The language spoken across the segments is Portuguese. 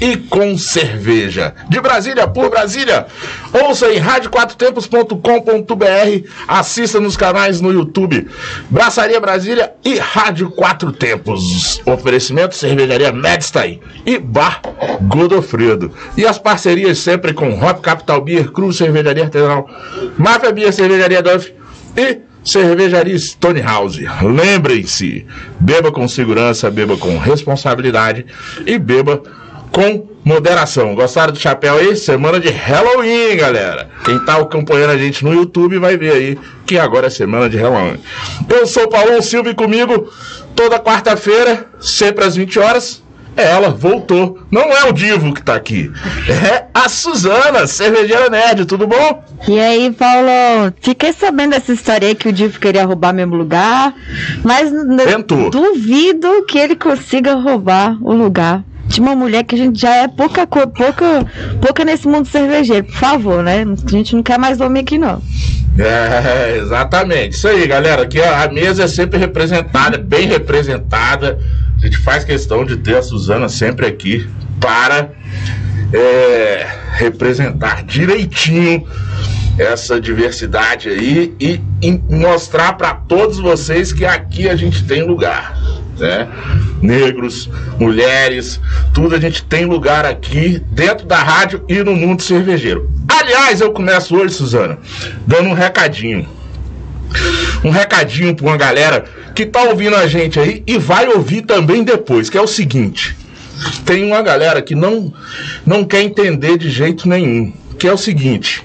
e com cerveja. De Brasília, por Brasília. Ouça em radioquatrotempos.com.br, assista nos canais no YouTube. Braçaria Brasília e Rádio Quatro Tempos. Oferecimento Cervejaria Medstein e Bar Godofredo. E as parcerias sempre com Hop Capital Beer, Cruz Cervejaria Artesanal, Máfia Beer Cervejaria Duff e Cervejaria Stonehouse. Lembrem-se, beba com segurança, beba com responsabilidade e beba com moderação. Gostaram do chapéu aí? Semana de Halloween, galera. Quem tá acompanhando a gente no YouTube vai ver aí que agora é semana de Halloween. Eu sou o Paulo Silva e comigo toda quarta-feira, sempre às 20 horas, ela, voltou. Não é o Divo que tá aqui. É a Suzana, cervejeira nerd, tudo bom? E aí, Paulo? Fiquei sabendo dessa história aí que o Divo queria roubar mesmo lugar, mas Tentou. duvido que ele consiga roubar o lugar de uma mulher que a gente já é pouca pouca pouca nesse mundo cervejeiro, por favor, né? A gente não quer mais homem aqui não. É, exatamente. Isso aí, galera. Aqui a mesa é sempre representada, bem representada. A gente faz questão de ter a Suzana sempre aqui para é, representar direitinho essa diversidade aí e, e mostrar para todos vocês que aqui a gente tem lugar. Né? Negros, mulheres, tudo a gente tem lugar aqui dentro da rádio e no mundo cervejeiro. Aliás, eu começo hoje, Suzana, dando um recadinho. Um recadinho para uma galera que tá ouvindo a gente aí e vai ouvir também depois, que é o seguinte: tem uma galera que não não quer entender de jeito nenhum, que é o seguinte: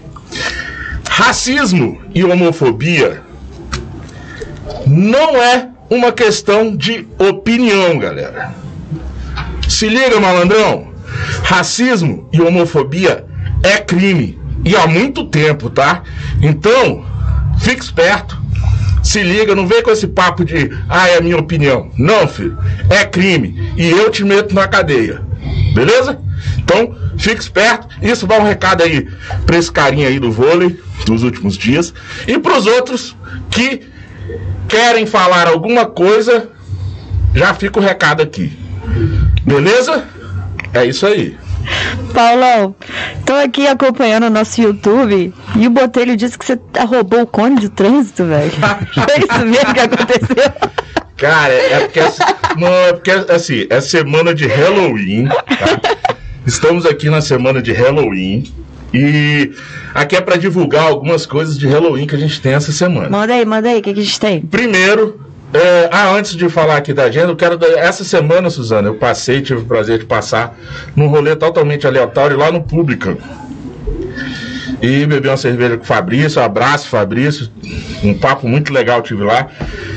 racismo e homofobia não é uma questão de opinião, galera. Se liga, malandrão. Racismo e homofobia é crime e há muito tempo, tá? Então, fique esperto se liga, não vem com esse papo de, ah, é a minha opinião. Não, filho, é crime. E eu te meto na cadeia. Beleza? Então, fique esperto. Isso dá um recado aí pra esse carinha aí do vôlei dos últimos dias. E pros outros que querem falar alguma coisa, já fica o recado aqui. Beleza? É isso aí. Paulão, tô aqui acompanhando o nosso YouTube e o Botelho disse que você roubou o cone de trânsito, velho. Foi isso mesmo que aconteceu? Cara, é porque, não, é porque assim, é semana de Halloween, tá? Estamos aqui na semana de Halloween. E aqui é para divulgar algumas coisas de Halloween que a gente tem essa semana. Manda aí, manda aí, o que, que a gente tem? Primeiro, é, ah, antes de falar aqui da agenda, eu quero. Essa semana, Suzana, eu passei, tive o prazer de passar num rolê totalmente aleatório lá no Pública. E bebi uma cerveja com o Fabrício, um abraço, Fabrício. Um papo muito legal tive lá.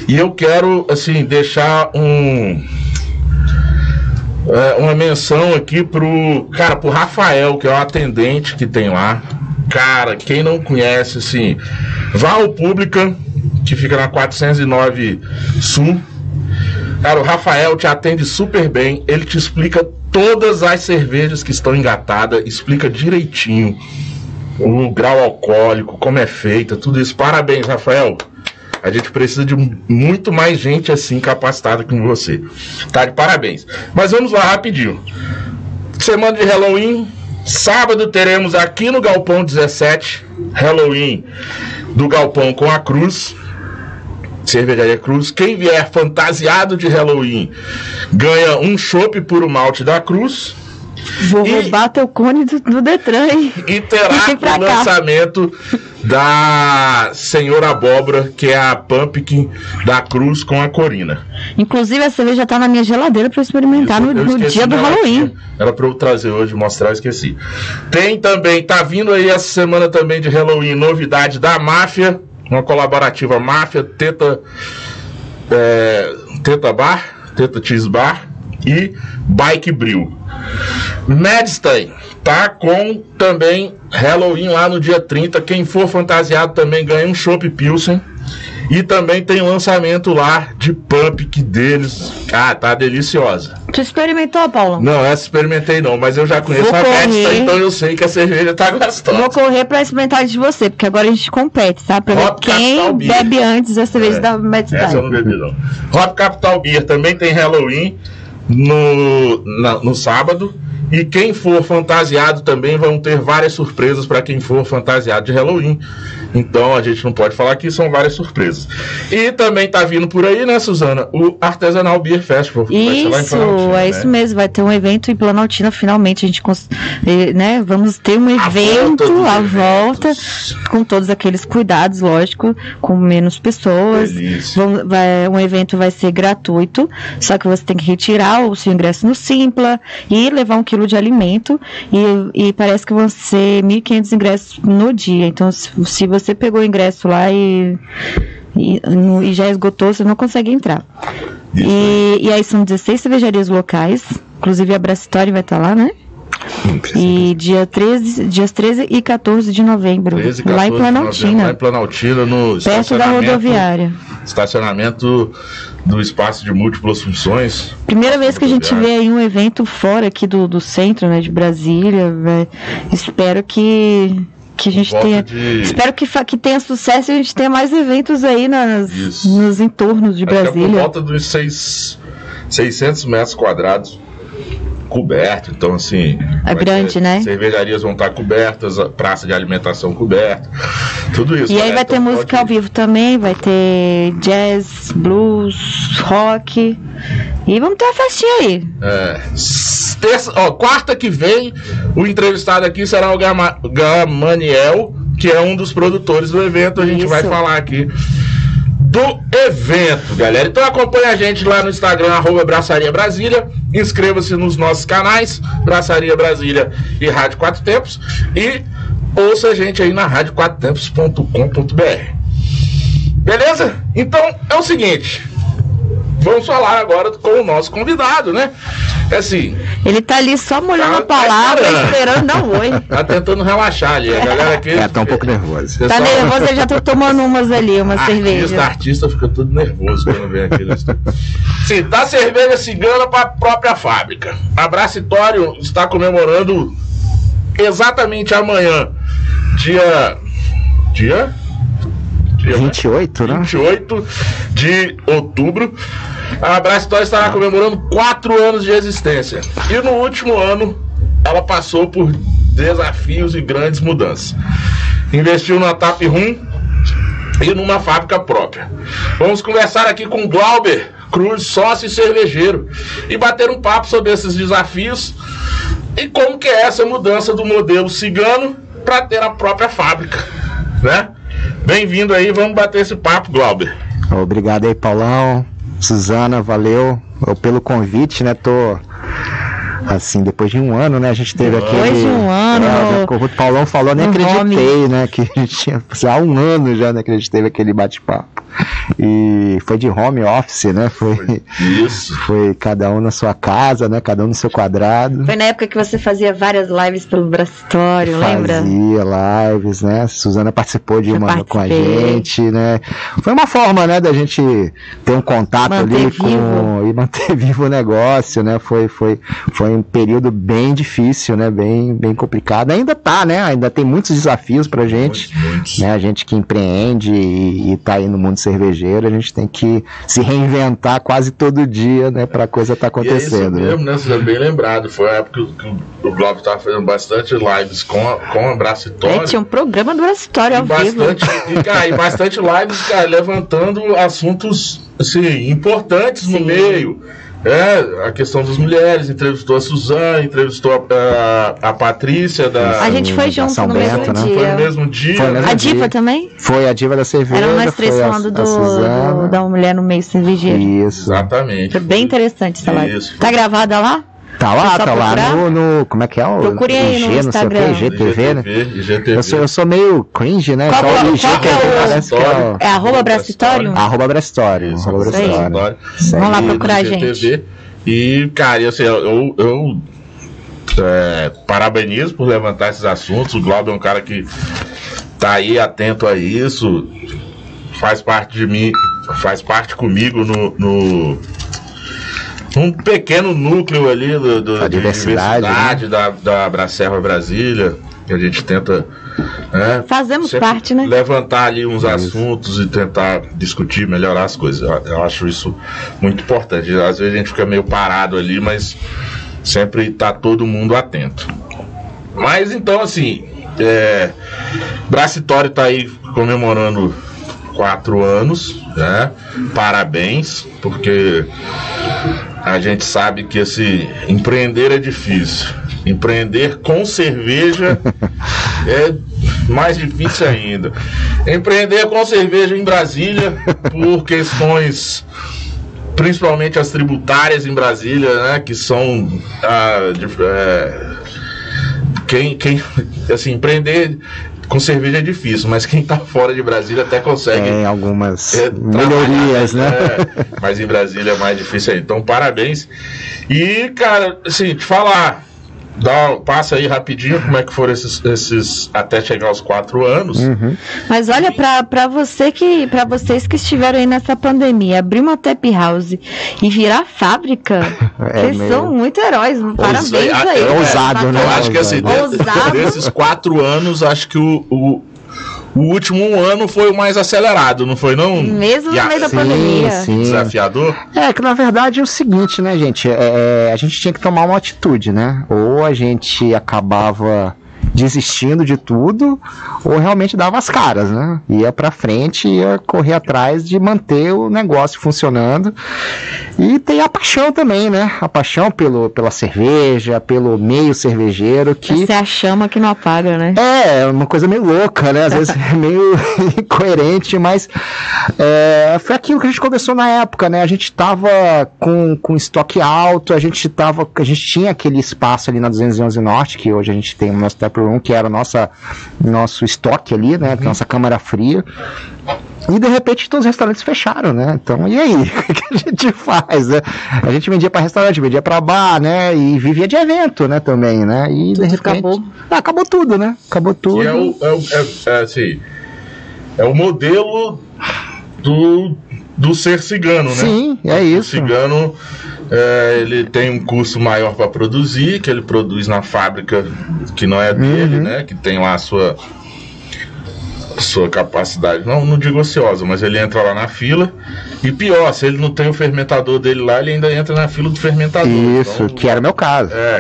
E eu quero, assim, deixar um. É, uma menção aqui pro. Cara, pro Rafael, que é o atendente que tem lá. Cara, quem não conhece, assim, vá ao Pública que fica na 409 Sul. Cara, o Rafael te atende super bem, ele te explica todas as cervejas que estão engatadas, explica direitinho o grau alcoólico, como é feita, tudo isso. Parabéns, Rafael. A gente precisa de muito mais gente assim capacitada como você. Tá de parabéns. Mas vamos lá rapidinho. Semana de Halloween, sábado teremos aqui no Galpão 17, Halloween do Galpão com a Cruz. Cervejaria Cruz. Quem vier fantasiado de Halloween ganha um chopp por o malte da Cruz. Vou e, roubar teu cone do, do Detran, hein? E terá o lançamento da Senhora Abóbora, que é a Pumpkin da Cruz com a Corina. Inclusive, a cerveja tá na minha geladeira para experimentar Isso, no, no dia do Halloween. Era para eu trazer hoje, mostrar, eu esqueci. Tem também, tá vindo aí essa semana também de Halloween, novidade da Máfia uma colaborativa Máfia, Teta, é, Teta Bar, Teta Cheese Bar e Bike Brew. Madstein tá com também Halloween lá no dia 30. Quem for fantasiado também ganha um Chopp Pilsen e também tem lançamento lá de Pumpkin deles. Ah, tá deliciosa. Tu experimentou, Paulo? Não, essa experimentei não, mas eu já conheço Vou a Pet, então eu sei que a cerveja tá gostosa. Vou correr pra experimentar de você, porque agora a gente compete, tá? Pra Hop ver quem bebe antes a cerveja é, da Mad Essa eu não bebi não. Hop Capital Beer também tem Halloween no, na, no sábado. E quem for fantasiado também vão ter várias surpresas para quem for fantasiado de Halloween. Então a gente não pode falar que são várias surpresas. E também tá vindo por aí, né, Suzana? O Artesanal Beer Festival. Isso, é né? isso mesmo. Vai ter um evento em Planaltina, finalmente. A gente, eh, né, vamos ter um evento à volta, com todos aqueles cuidados, lógico, com menos pessoas. Vamos, vai, um evento vai ser gratuito, só que você tem que retirar o seu ingresso no Simpla e levar um quilo de alimento. E, e parece que vão ser 1.500 ingressos no dia. Então, se, se você você pegou o ingresso lá e, e, e já esgotou, você não consegue entrar. E, e, aí são 16 cervejarias locais, inclusive a Brasitória vai estar lá, né? E dia 13, dias 13 e 14 de novembro, 13, lá em Planaltina. Lá em Planaltina, no perto da rodoviária. Estacionamento do espaço de múltiplas funções. Primeira vez que a gente vê aí um evento fora aqui do, do centro, né, de Brasília. Véio. Espero que que a gente tenha. De... Espero que, que tenha sucesso e a gente tenha mais eventos aí nas, nos entornos de Brasília. É por volta dos seis, 600 metros quadrados coberto, então assim. É grande, ter, né? Cervejarias vão estar cobertas, praça de alimentação coberta, tudo isso. E aí né? vai ter então, música pode... ao vivo também, vai ter jazz, blues, rock. E vamos ter uma festinha aí. É. Terça, ó, quarta que vem, o entrevistado aqui será o Gama, Gamaniel, que é um dos produtores do evento. A gente isso. vai falar aqui do evento, galera. Então acompanha a gente lá no Instagram, arroba Braçaria Brasília. Inscreva-se nos nossos canais, Braçaria Brasília e Rádio Quatro Tempos. E ouça a gente aí na radioquatrotempos.com.br. Beleza? Então é o seguinte. Vamos falar agora com o nosso convidado, né? É assim. Ele tá ali só molhando tá, a palavra, tá esperando dar um oi. Tá tentando relaxar ali. A galera aqui. É, tá um pouco nervoso. Tá nervoso, ele já tá tomando umas ali, uma artista, cerveja. Artista fica tudo nervoso quando vem aqui. Sim, dá cerveja cigana para a própria fábrica. A Bracitório está comemorando exatamente amanhã, dia. Dia? Dia 28, né? 28 de outubro. A Brastória estará comemorando quatro anos de existência. E no último ano, ela passou por desafios e grandes mudanças. Investiu na TAP Rum e numa fábrica própria. Vamos conversar aqui com Glauber Cruz, sócio e cervejeiro, e bater um papo sobre esses desafios e como que é essa mudança do modelo cigano para ter a própria fábrica, né? Bem-vindo aí, vamos bater esse papo, Glauber. Obrigado aí, Paulão. Suzana, valeu pelo convite, né? Tô assim, depois de um ano, né? A gente teve aqui. Depois de um ano. É, o Paulão falou, nem acreditei, né? Que a gente tinha há um ano já, né? Que a gente teve aquele bate-papo. E foi de home office, né? Foi, Isso. Foi cada um na sua casa, né? Cada um no seu quadrado. Foi na época que você fazia várias lives pelo Brasitório, lembra? Fazia lives, né? Suzana participou de uma com a gente, né? Foi uma forma, né, da gente ter um contato manter ali vivo. com e manter vivo o negócio, né? Foi, foi, foi um período bem difícil, né? Bem, bem complicado. Ainda tá, né? Ainda tem muitos desafios pra gente, muitos, muitos. né? A gente que empreende e, e tá aí no mundo cervejeiro, a gente tem que se reinventar quase todo dia, né, para a coisa estar tá acontecendo. E é isso mesmo, né? Você é bem lembrado. Foi a época que o Globo estava fazendo bastante lives com a, com a Bracitória. É, tinha um programa do Bracitória ao bastante, vivo. E, cara, e bastante lives, cara, levantando assuntos assim, importantes Sim. no meio é, a questão das mulheres, entrevistou a Suzana, entrevistou a, a, a Patrícia da. A gente foi junto no mesmo né? dia. Foi no mesmo dia. Foi mesmo a Diva também? Foi a Diva da cerveja. Era nós três falando do, do, da mulher no meio cervejeiro. Isso. Exatamente. Foi bem interessante essa live. Isso. Tá gravada lá? Tá lá, tá lá no, no, Como é que é? O Procure aí no Instagram. Não sei o que, IGTV, né? IGTV. Eu, sou, eu sou meio cringe, né? Qual, Só o IG que é, parece que é, é arroba Brasitório? Arroba. Vamos lá procurar, gente. E, cara, assim, eu, eu, eu é, parabenizo por levantar esses assuntos. O Glauber é um cara que tá aí atento a isso, faz parte de mim, faz parte comigo no, no um pequeno núcleo ali do, do, diversidade, diversidade né? da, da Bracerva Brasília, que a gente tenta né, Fazemos parte, né? Levantar ali uns assuntos e tentar discutir, melhorar as coisas. Eu, eu, acho isso muito importante. Às vezes a gente fica meio parado ali, mas sempre tá todo mundo atento. Mas então, assim, é, Bracitório tá aí comemorando quatro anos, né? Parabéns, porque a gente sabe que esse empreender é difícil. Empreender com cerveja é mais difícil ainda. Empreender com cerveja em Brasília por questões principalmente as tributárias em Brasília, né, que são ah, de, é, quem, quem assim empreender com cerveja é difícil, mas quem está fora de Brasília até consegue. Tem algumas é, melhorias, né? É, mas em Brasília é mais difícil aí. Então, parabéns. E, cara, assim, te falar dá, passa aí rapidinho como é que foram esses, esses até chegar aos quatro anos. Uhum. Mas olha, para você que para vocês que estiveram aí nessa pandemia, abrir uma tap house e virar fábrica, é vocês meio... são muito heróis. Parabéns é, aí. É ousado, né? Eu acho que assim, desses quatro anos, acho que o, o o último ano foi o mais acelerado, não foi não? Mesmo no meio da pandemia. Sim. Desafiador? É que na verdade é o seguinte, né, gente? É, é, a gente tinha que tomar uma atitude, né? Ou a gente acabava desistindo de tudo ou realmente dava as caras, né? Ia para frente, ia correr atrás de manter o negócio funcionando. E tem a paixão também, né? A paixão pelo, pela cerveja, pelo meio cervejeiro que Essa é a chama que não apaga, né? É, uma coisa meio louca, né? Às vezes é meio incoerente, mas é, foi aquilo que a gente conversou na época, né? A gente tava com, com estoque alto, a gente tava, a gente tinha aquele espaço ali na 211 Norte, que hoje a gente tem o nosso Room, que era nossa, nosso estoque ali, né? Uhum. Nossa câmara fria. E de repente todos os restaurantes fecharam, né? Então, e aí? O que a gente faz? Né? A gente vendia para restaurante, vendia para bar, né? E vivia de evento, né? Também, né? E tudo de repente. Acabou. Ah, acabou tudo, né? Acabou tudo. E é, o, é, o, é, é, assim, é o modelo do, do ser cigano, né? Sim, é isso. O cigano é, ele tem um custo maior para produzir, que ele produz na fábrica que não é dele, uhum. né? Que tem lá a sua sua capacidade, não, não digo ociosa, mas ele entra lá na fila. E pior, se ele não tem o fermentador dele lá, ele ainda entra na fila do fermentador. Isso, então, que era meu caso. É.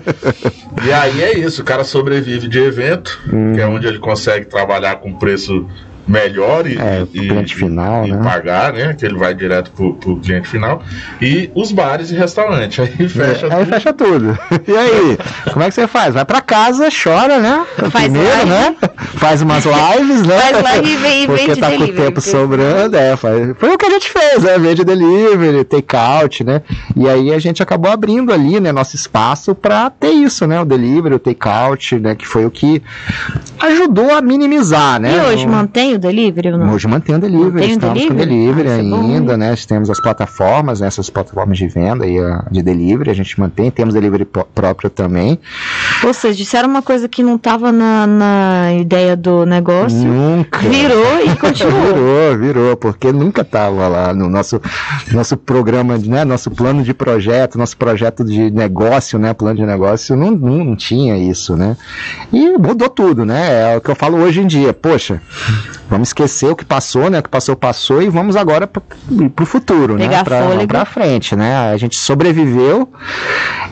e aí é isso, o cara sobrevive de evento, uhum. que é onde ele consegue trabalhar com preço melhor e, é, e, cliente final, e, né? pagar, né? Que ele vai direto pro, pro cliente final. E os bares e restaurantes. Aí fecha é, tudo. Aí fecha tudo. E aí, como é que você faz? Vai pra casa, chora, né? Faz Primeiro, live. né? Faz umas lives, né? Faz live e vem, Porque tá com o tempo sobrando, é. Faz... Foi o que a gente fez, né? Vende delivery, take out, né? E aí a gente acabou abrindo ali, né? Nosso espaço pra ter isso, né? O delivery, o take out, né? Que foi o que ajudou a minimizar, né? E hoje mantém o delivery ou não? Hoje mantém o delivery, mantém estamos delivery? com delivery ah, é ainda, né? Temos as plataformas, né? essas plataformas de venda e de delivery, a gente mantém, temos delivery próprio também. Ou seja, disseram uma coisa que não estava na, na ideia do negócio. Nunca. Virou e continuou. virou, virou, porque nunca estava lá no nosso, nosso programa, né? Nosso plano de projeto, nosso projeto de negócio, né? Plano de negócio, não, não, não tinha isso, né? E mudou tudo, né? É o que eu falo hoje em dia. Poxa, Vamos esquecer o que passou, né? O que passou, passou e vamos agora para o futuro, né? Pegar né? Para frente, né? A gente sobreviveu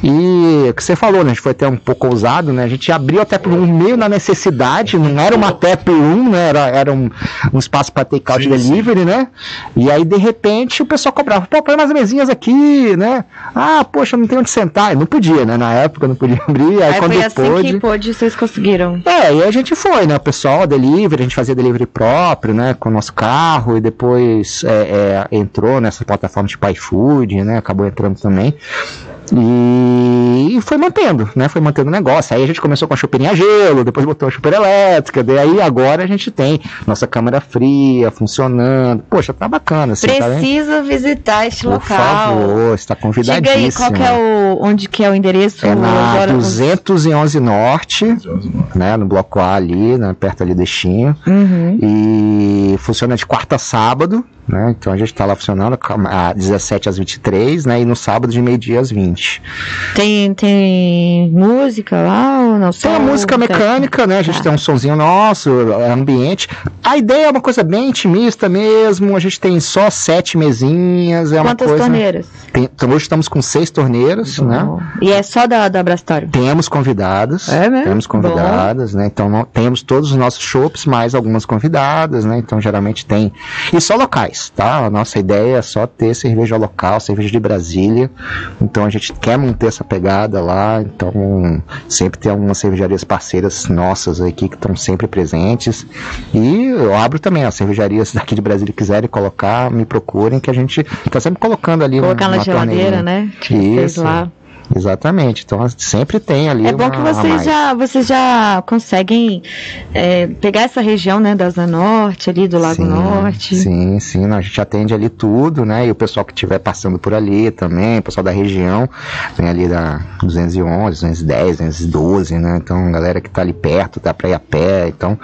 e o que você falou, né? A gente foi até um pouco ousado, né? A gente abriu até por um meio na necessidade, não era uma TEP 1, né? Era, era um, um espaço para take out sim, delivery, sim. né? E aí, de repente, o pessoal cobrava, pô, põe umas mesinhas aqui, né? Ah, poxa, não tem onde sentar. Não podia, né? Na época não podia abrir. Aí, aí quando foi assim pôde, que pôde, vocês conseguiram. É, e a gente foi, né? O pessoal, delivery, a gente fazia delivery pro próprio, né, com o nosso carro, e depois é, é, entrou nessa plataforma de iFood, né, acabou entrando também. E foi mantendo, né? Foi mantendo o negócio. Aí a gente começou com a chupeirinha a gelo, depois botou a chupeira elétrica, daí agora a gente tem nossa câmera fria funcionando. Poxa, tá bacana. Assim, tá Precisa tá visitar este Por local. Por favor, está convidadíssimo. Diga aí, qual que é o, onde que é o endereço? É na agora 211 Norte, 211 Norte, né? No bloco A ali, né, perto ali do Destino. Uhum. E funciona de quarta a sábado né? Então a gente está lá funcionando a 17 às 23, né? E no sábado de meio-dia às 20. Tem, tem música lá ou não? Tem a música mecânica, né? A gente tá. tem um sonzinho nosso, é ambiente. A ideia é uma coisa bem intimista mesmo. A gente tem só sete mesinhas. É Quantas coisa... torneiras? Tem, então hoje estamos com seis torneiras, Bom. né? E é só da, da Brastório? Temos convidadas. É mesmo? Temos convidadas, Bom. né? Então não, temos todos os nossos shows, mais algumas convidadas, né? Então geralmente tem. E só locais, tá? A nossa ideia é só ter cerveja local, cerveja de Brasília. Então a gente quer manter essa pegada lá. Então sempre tem algumas cervejarias parceiras nossas aqui que estão sempre presentes. E eu abro também as cervejarias daqui de Brasília quiserem colocar, me procurem que a gente está sempre colocando ali Colocar na geladeira, né? Isso. Lá. Exatamente. Então sempre tem ali. É bom que vocês já, vocês já conseguem é, pegar essa região, né, da Zona Norte, ali do Lago sim, Norte. Sim, sim. A gente atende ali tudo, né? E o pessoal que estiver passando por ali também, o pessoal da região, vem ali da 211, 210, 212, né? Então, galera que tá ali perto, dá pra ir a pé. Então,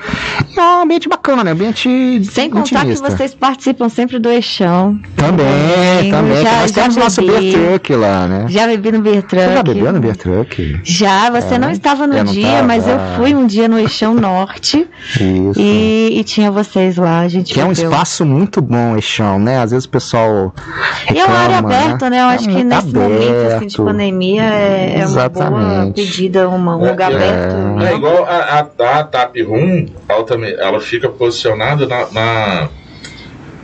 é um ambiente bacana, né? Ambiente. Sem contar que vocês participam sempre do Eixão. Também, também. Já, nós já temos bebi, nosso beer truck lá, né? Já bebi no beer truck. Você já bebeu no Beer Truck? Já, você é, não estava no dia, tava. mas eu fui um dia no Eixão Norte. Isso. E, e, tinha vocês lá, a gente Que bebeu. é um espaço muito bom, Eixão, né? Às vezes o pessoal. Reclama, e é uma área aberta, né? né? Eu é acho que nesse aberto. momento assim, de pandemia é, é uma boa pedida, uma, um lugar é, aberto. É, igual a, a, a Tap Room, ela fica posicionada na, na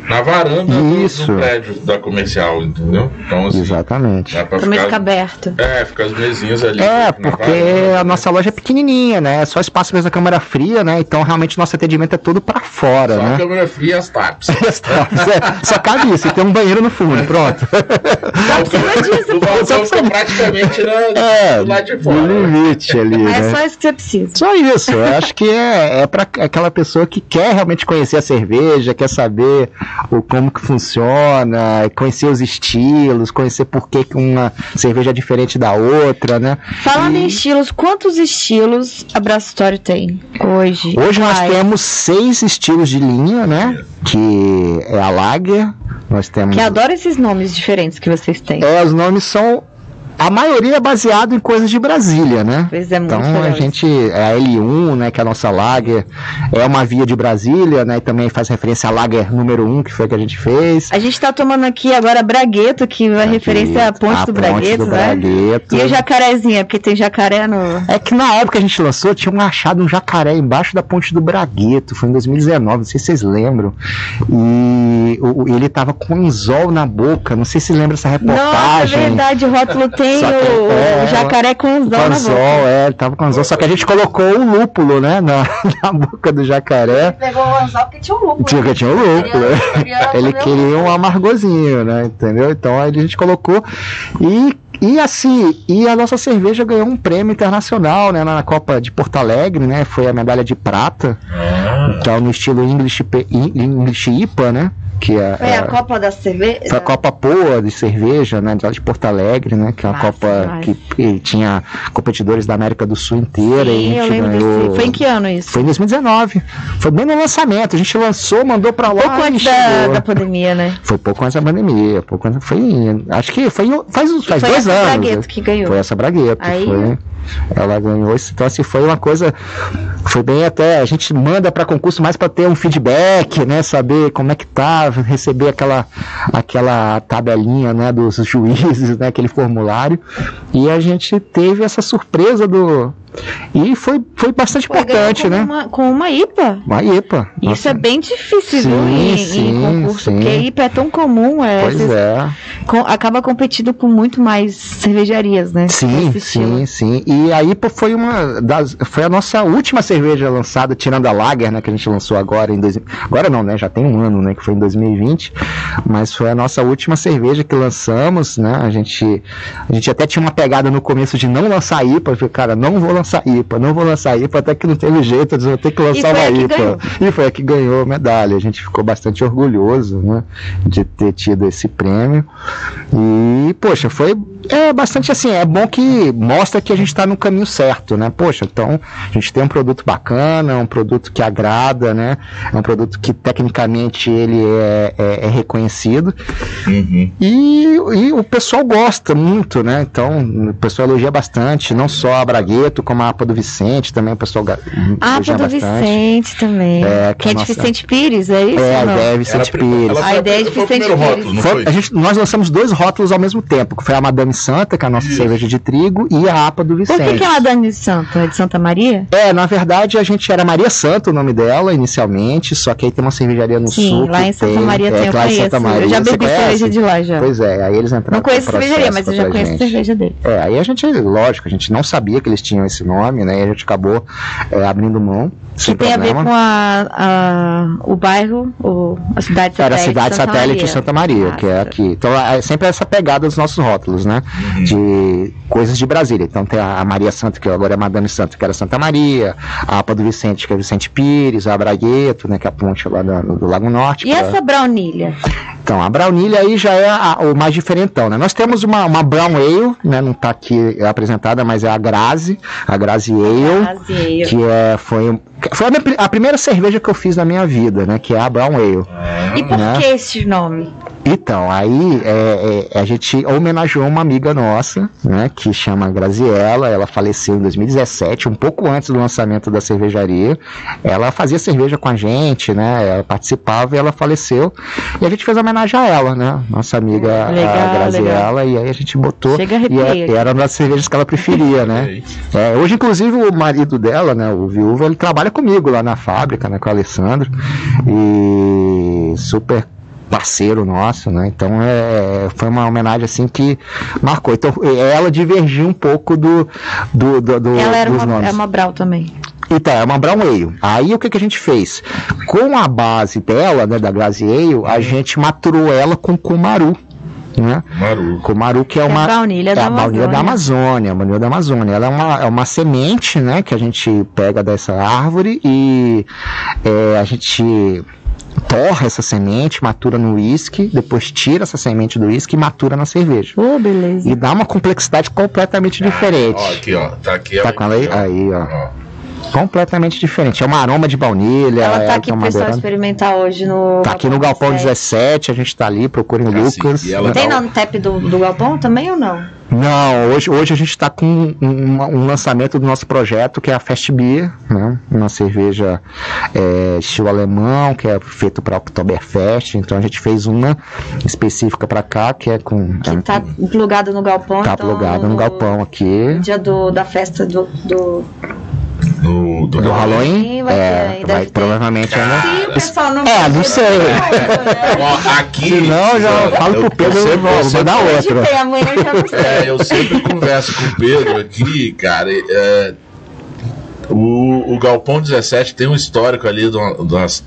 na varanda do, do, prédio da comercial, entendeu? Então, assim, Exatamente. Dá pra ficar, ficar aberto. É, ficar as mesinhas ali. É, porque a nossa loja é pequenininha, né? É só espaço mesmo da câmera fria, né? Então realmente nosso atendimento é tudo pra fora, só né? Só a câmera fria e as taps. as taps, é. Só cabe isso, e tem um banheiro no fundo, pronto. o balcão fica praticamente na, é, do lado de fora. No limite ali, É né? só isso que você precisa. Só isso, eu acho que é, é pra aquela pessoa que quer realmente conhecer a cerveja, quer saber o como que funciona, conhecer os estilos, conhecer por que uma cerveja é diferente da outra, né? Falando e... em estilos, quantos estilos a Brastório tem hoje? Hoje nós temos seis estilos de linha, né? Que é a Lager, nós temos... Que adoro esses nomes diferentes que vocês têm. É, os nomes são a maioria é baseado em coisas de Brasília, né? Pois é, então a gente é a L1, né, que é a nossa Lager, é uma via de Brasília, né? E também faz referência à Lager número 1, que foi a que a gente fez. A gente está tomando aqui agora Bragueto, que é referência à Ponte, a do, ponte Bragueto, do né? Bragueto. E o jacarezinha, porque tem jacaré no. É que na época que a gente lançou, tinha um achado um jacaré embaixo da Ponte do Bragueto, foi em 2019, não sei se vocês lembram. E ele tava com um anzol na boca, não sei se lembra essa reportagem. Nossa, é verdade, o rótulo tem tem o, é, o, jacaré com anzol com anzol, é, ele tava com anzol, só que a gente colocou o lúpulo, né, na, na boca do jacaré. Ele pegou o anzol porque tinha um lúpulo. Tinha, né? tinha um lúpulo. Ele queria um amargozinho, né, entendeu? Então aí a gente colocou e e assim, e a nossa cerveja ganhou um prêmio internacional, né, na Copa de Porto Alegre, né? Foi a medalha de prata. Ah. Então, no estilo English, English IPA, né? Que é, foi a Copa da Cerveja. Foi a Copa Poa de cerveja, né, de Porto Alegre, né, que é uma Copa que, que, tinha competidores da América do Sul inteira. Sim, e a gente ganhou... Desse... Foi em que ano isso? Foi em 2019. Foi bem no lançamento. A gente lançou, mandou para lá. Pouco antes da, da, pandemia, né? Foi pouco antes da pandemia. Pouco antes, foi, acho que foi faz, faz foi dois essa anos. Bragueto que ganhou. Foi essa Bragueto. Aí... Foi ela ganhou isso. Então, assim, foi uma coisa. Foi bem até. A gente manda para concurso mais para ter um feedback, né? Saber como é que tá, receber aquela, aquela tabelinha, né? Dos juízes, né? Aquele formulário. E a gente teve essa surpresa do, e foi, foi bastante foi importante, né? Uma, com uma IPA. Uma IPA. Isso nossa. é bem difícil sim, em, sim, em concurso, sim. porque IPA é tão comum. É, pois é. Com, acaba competindo com muito mais cervejarias, né? Sim, sim, sim. E a IPA foi uma das. Foi a nossa última cerveja lançada, tirando a Lager, né? Que a gente lançou agora em. Dois, agora não, né? Já tem um ano, né? Que foi em 2020. Mas foi a nossa última cerveja que lançamos, né? A gente, a gente até tinha uma pegada no começo de não lançar IPA, porque, cara, não vou lançar IPA, não vou lançar IPA, até que não teve jeito, eu vou ter que lançar uma IPA. E foi a que ganhou a medalha. A gente ficou bastante orgulhoso né, de ter tido esse prêmio. E, poxa, foi é bastante assim, é bom que mostra que a gente está no caminho certo, né? Poxa, então a gente tem um produto bacana, um produto que agrada, né? É um produto que tecnicamente ele é, é, é reconhecido uhum. e, e, o pessoal gosta muito, né? Então o pessoal elogia bastante, não só a Bragueto, como a APA do Vicente também, o pessoal a APA do bastante. Vicente também. É, que, que é de Vicente Pires, é isso? É, a ideia é Vicente Pires. A ideia é de Vicente Pires. Rótulo, foi, a gente, nós lançamos dois rótulos ao mesmo tempo, que foi a Madame Santa, que é a nossa Isso. cerveja de trigo, e a APA do Vicente. Por que, que ela é Dani Santa? É de Santa Maria? É, na verdade a gente era Maria Santa o nome dela inicialmente, só que aí tem uma cervejaria no Sim, sul. lá em Santa tem, Maria é, tem, eu conheço. Santa Maria, eu já bebi cerveja de lá já. Pois é, aí eles entraram Não conheço cervejaria, mas eu já conheço gente. cerveja dele. É, aí a gente, lógico, a gente não sabia que eles tinham esse nome, né? E a gente acabou é, abrindo mão. Que tem problema. a ver com a, a, o bairro, o, a cidade satélite. Era a cidade satélite de Santa Maria, ah, que é aqui. Então é sempre essa pegada dos nossos rótulos, né? Uhum. De coisas de Brasília. Então tem a Maria Santa, que agora é Madame Santa, que era Santa Maria, a APA do Vicente, que é Vicente Pires, a Bragueto, né? Que é a ponte lá do, do Lago Norte. E pra... essa braunilha? Então, a braunilha aí já é a, o mais diferentão, né? Nós temos uma, uma brown ale, né? Não está aqui apresentada, mas é a Grazi, a Grazi Ale, Grazi ale. que é, foi foi a, minha, a, primeira cerveja que eu fiz na minha vida, né? Que é a Brown Ale. E por né? que esse nome? Então, aí é, é, a gente homenageou uma amiga nossa, né? Que chama Graziella. Ela faleceu em 2017, um pouco antes do lançamento da cervejaria. Ela fazia cerveja com a gente, né? Ela participava e ela faleceu. E a gente fez homenagem a ela, né? Nossa amiga legal, a Graziella. E aí a gente botou. Chega a e era uma das cervejas que ela preferia, né? É, hoje, inclusive, o marido dela, né? O viúvo, ele trabalha comigo lá na fábrica, né, com o Alessandro, e super parceiro nosso, né? Então é, foi uma homenagem assim que marcou. Então ela divergiu um pouco do do, do, do ela era dos uma, nomes. é uma Brau também. Então, é uma Brown Ale. Aí o que, que a gente fez? Com a base dela, né, da Grazi Ale, a gente maturou ela com Kumaru né? Maru. Kumaru, que é, é uma. É a baunilha, é da, a baunilha da Amazônia. A baunilha da Amazônia. Ela é uma, é uma semente, né? Que a gente pega dessa árvore e é, a gente torra essa semente, matura no uísque, depois tira essa semente do uísque e matura na cerveja. Oh, beleza. E dá uma complexidade completamente ah, diferente. Ó, aqui, ó. Tá aqui, tá com ela aí? Aí, ó. ó completamente diferente. É um aroma de baunilha. Ela tá é aqui pro pessoal experimentar hoje no. Tá aqui no Galpão 17, a gente tá ali, procurem o Lucas. Tem no tap do, do Galpão também ou não? Não, hoje, hoje a gente está com um, um, lançamento do nosso projeto que é a Fest Beer, né? uma cerveja é, estilo alemão, que é feito para Oktoberfest. Então a gente fez uma específica para cá, que é com. Que está é, plugada no galpão. Está então, plugada no galpão aqui. Dia do, da festa do, do do, do, do Halloween? Vai, é, vai provavelmente ainda. Sim, pessoal, não É, não sei. Ó, aqui. Se não, já eu, falo pro Pedro, eu, vou, vou dar outra. É, eu sempre converso com o Pedro aqui, cara. É, o, o Galpão 17 tem um histórico ali de umas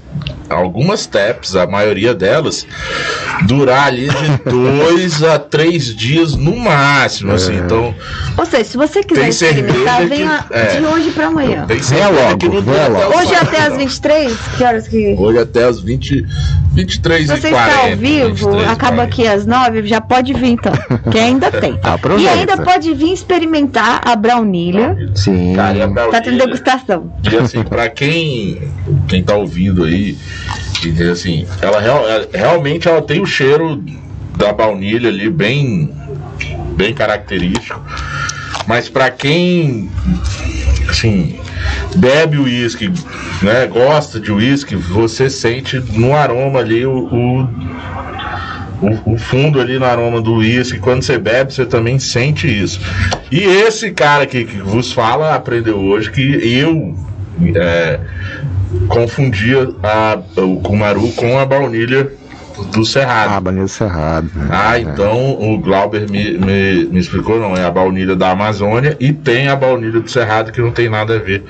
algumas taps, a maioria delas, durar ali de dois a três dias no máximo, assim, é. assim, então... Ou seja, se você quiser experimentar, venha é, de hoje para amanhã. Tem é logo, é logo. Hoje até as 23, que horas que... Hoje até as 20, 23 se você e 40. está ao vivo, 23, acaba aqui às 9, já pode vir então, que ainda tem. e ainda pode vir experimentar a braunilha. Sim. Cara, a braunilha, tá tendo degustação. E assim, para quem, quem tá ouvindo aí, assim, ela, real, ela, realmente ela tem o cheiro da baunilha ali bem bem característico. Mas para quem assim, bebe o uísque, né, gosta de uísque, você sente no aroma ali o, o, o, o fundo ali no aroma do uísque. Quando você bebe, você também sente isso. E esse cara aqui que vos fala aprendeu hoje que eu é, confundia a, o Kumaru com a baunilha do Cerrado. Ah, baunilha do Cerrado. Né? Ah, é. então o Glauber me, me, me, explicou, não, é a baunilha da Amazônia e tem a baunilha do Cerrado que não tem nada a ver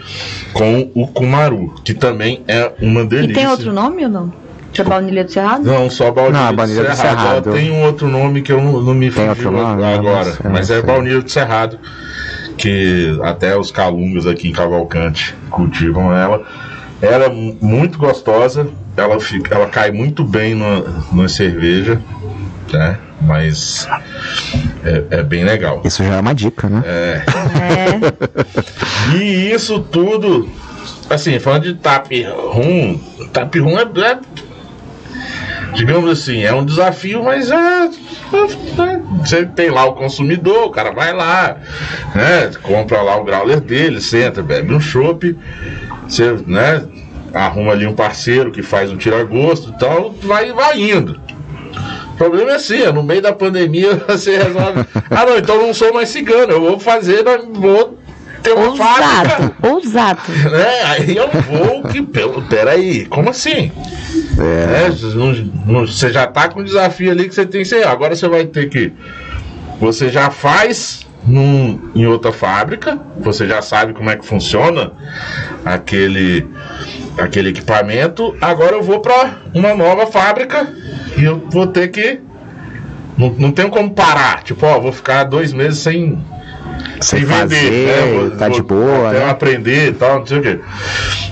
com o Kumaru, que também é uma delícia. E tem outro nome ou não? É baunilha do Cerrado? Não, só a baunilha, não, a baunilha do, Cerrado. do Cerrado. Ela tem um outro nome que eu não, não me nome? agora, mas é baunilha do Cerrado que até os calungas aqui em Cavalcante cultivam ela. Ela é muito gostosa, ela, fica, ela cai muito bem na cerveja, né? Mas é, é, bem legal. Isso já é uma dica, né? É. é. E isso tudo, assim, falando de tap rum, tap rum é, é digamos assim, é um desafio, mas é, é, você tem lá o consumidor, o cara vai lá, né, compra lá o growler dele, senta, bebe um chopp, você, né, arruma ali um parceiro que faz um tira-gosto e tal, vai, vai indo. O problema é assim, é no meio da pandemia você resolve. ah, não, então eu não sou mais cigano, eu vou fazer, vou ter uma ousado, fábrica. Ousado. Né? Aí eu vou que. Peraí, como assim? É. É, você já tá com um desafio ali que você tem que ser. Agora você vai ter que. Você já faz num, em outra fábrica, você já sabe como é que funciona aquele, aquele equipamento. Agora eu vou para uma nova fábrica e eu vou ter que. Não, não tenho como parar. Tipo, ó, vou ficar dois meses sem sem fazer, né? vou, tá vou, de boa, até né? aprender e tal, não sei o quê.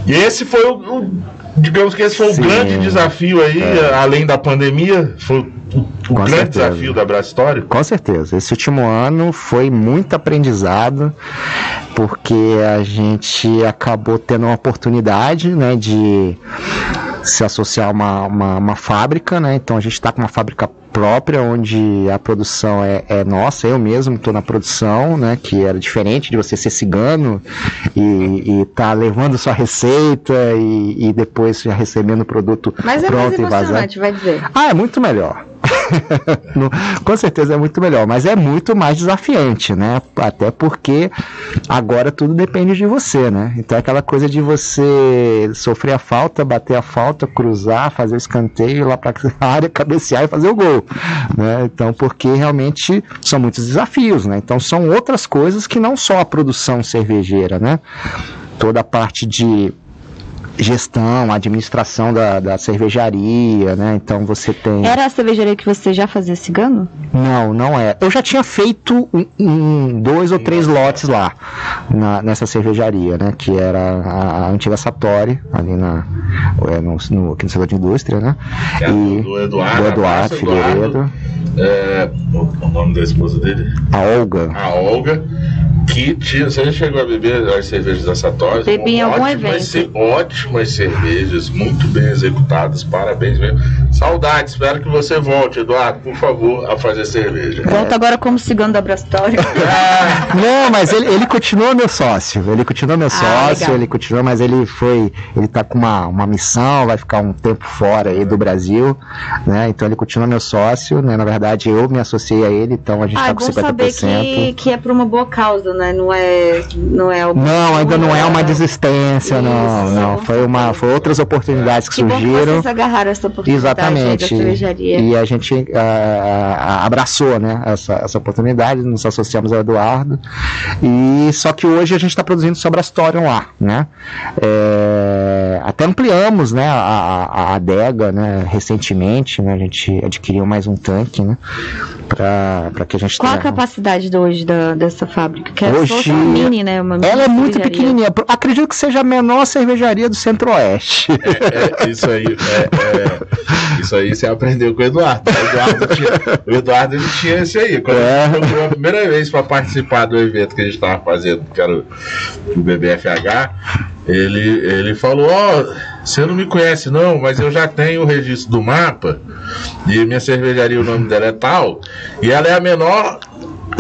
E esse foi o, o digamos que esse foi Sim, o grande desafio aí, é. além da pandemia, foi o, o grande certeza. desafio da Brastório. Com certeza. Esse último ano foi muito aprendizado, porque a gente acabou tendo uma oportunidade, né, de se associar a uma, uma, uma fábrica, né? Então a gente está com uma fábrica própria, onde a produção é, é nossa, eu mesmo estou na produção, né? Que era diferente de você ser cigano e, estar tá levando sua receita e, e depois já recebendo o produto Mas é mais emocionante, vai dizer. Ah, é muito melhor. com certeza é muito melhor, mas é muito mais desafiante, né? Até porque agora tudo depende de você, né? Então é aquela coisa de você sofrer a falta, bater a falta, cruzar, fazer o escanteio lá para a área, cabecear e fazer o gol, né? Então, porque realmente são muitos desafios, né? Então são outras coisas que não só a produção cervejeira, né? Toda a parte de gestão, administração da, da cervejaria, né? Então você tem. Era a cervejaria que você já fazia cigano? Não, não é. Eu já tinha feito um, um, dois ou três lotes lá na, nessa cervejaria, né? Que era a, a antiga Satori, ali na, é, no, no, aqui no setor de indústria, né? É e, do Eduardo. Do Eduardo Figueiredo. É, o nome da esposa dele? A Olga. A Olga que tinha, você já chegou a beber as cervejas da Satori? Bebi em algum evento. Ótimas cervejas, muito bem executadas, parabéns mesmo. Saudade, espero que você volte, Eduardo, por favor, a fazer cerveja. Volta é. agora como cigano da Brastória. Ah. Não, mas ele, ele continua meu sócio, ele continua meu ah, sócio, ele continua, mas ele foi, ele tá com uma, uma missão, vai ficar um tempo fora aí do Brasil, né, então ele continua meu sócio, né, na verdade eu me associei a ele, então a gente ah, tá com 50%. saber que, que é por uma boa causa, né? Não é, não é Não, ainda não é uma desistência, Isso, não, não. Foi uma, foi outras oportunidades que, que surgiram. Bom que vocês agarraram essa oportunidade. Exatamente. E a gente uh, abraçou, né? Essa, essa oportunidade, nos associamos ao Eduardo. E só que hoje a gente está produzindo sobre a história lá, né? É, até ampliamos, né? A, a, a adega, né? Recentemente, né? A gente adquiriu mais um tanque, né? Para que a gente Qual tenha... a capacidade de hoje da, dessa fábrica? Que é Hoje, mini, né? Uma ela é muito pequenininha. Acredito que seja a menor cervejaria do Centro-Oeste. É, é, isso aí, é, é, isso aí você aprendeu com o Eduardo. O Eduardo tinha, o Eduardo ele tinha esse aí. Quando é. ele procurou a primeira vez para participar do evento que a gente estava fazendo, que era o, o BBFH, ele, ele falou: Ó, oh, você não me conhece não, mas eu já tenho o registro do mapa e minha cervejaria, o nome dela é tal, e ela é a menor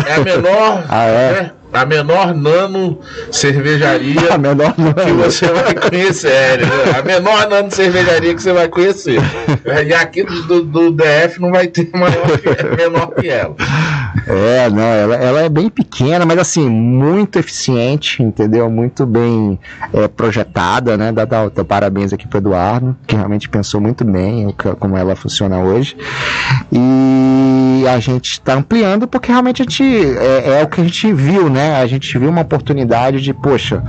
é a menor. ah, é? Né? a menor nano cervejaria menor nano. que você vai conhecer. É, né? A menor nano cervejaria que você vai conhecer. E aqui do, do DF não vai ter maior menor que ela. É, não, ela, ela, é bem pequena, mas assim, muito eficiente, entendeu? Muito bem é, projetada, né? Dá, dá, dá parabéns aqui pro Eduardo, que realmente pensou muito bem como ela funciona hoje. E a gente está ampliando porque realmente a gente, é, é o que a gente viu, né? A gente viu uma oportunidade de, poxa,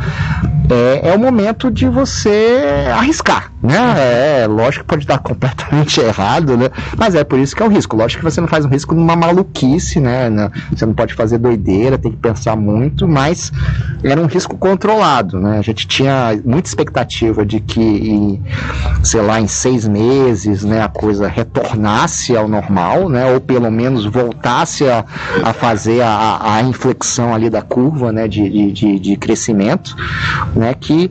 é, é o momento de você arriscar, né? É, lógico que pode dar completamente errado, né? Mas é por isso que é o risco. Lógico que você não faz um risco numa maluquice, né? Você não pode fazer doideira, tem que pensar muito, mas era um risco controlado, né? A gente tinha muita expectativa de que, em, sei lá, em seis meses, né, a coisa retornasse ao normal, né? Ou pelo menos voltasse a, a fazer a, a inflexão ali da curva, né? De, de, de crescimento, né? Que,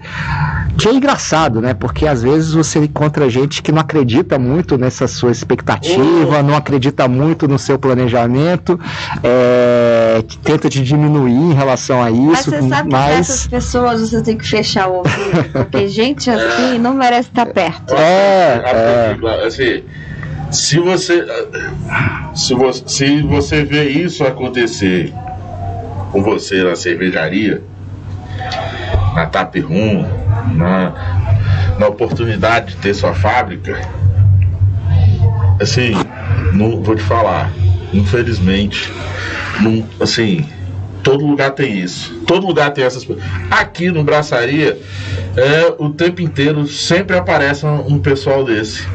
que é engraçado, né? Porque às vezes você encontra gente que não acredita muito nessa sua expectativa, não acredita muito no seu planejamento, é, tenta te diminuir em relação a isso. Mas você sabe mas... que essas pessoas você tem que fechar o ouvido, porque gente assim não merece estar perto. É, é. Assim, se você se você se você vê isso acontecer com você na cervejaria na Tap Room, na, na oportunidade de ter sua fábrica, assim, não vou te falar, infelizmente, assim, todo lugar tem isso. Todo lugar tem essas coisas. Aqui no Braçaria, é, o tempo inteiro sempre aparece um, um pessoal desse.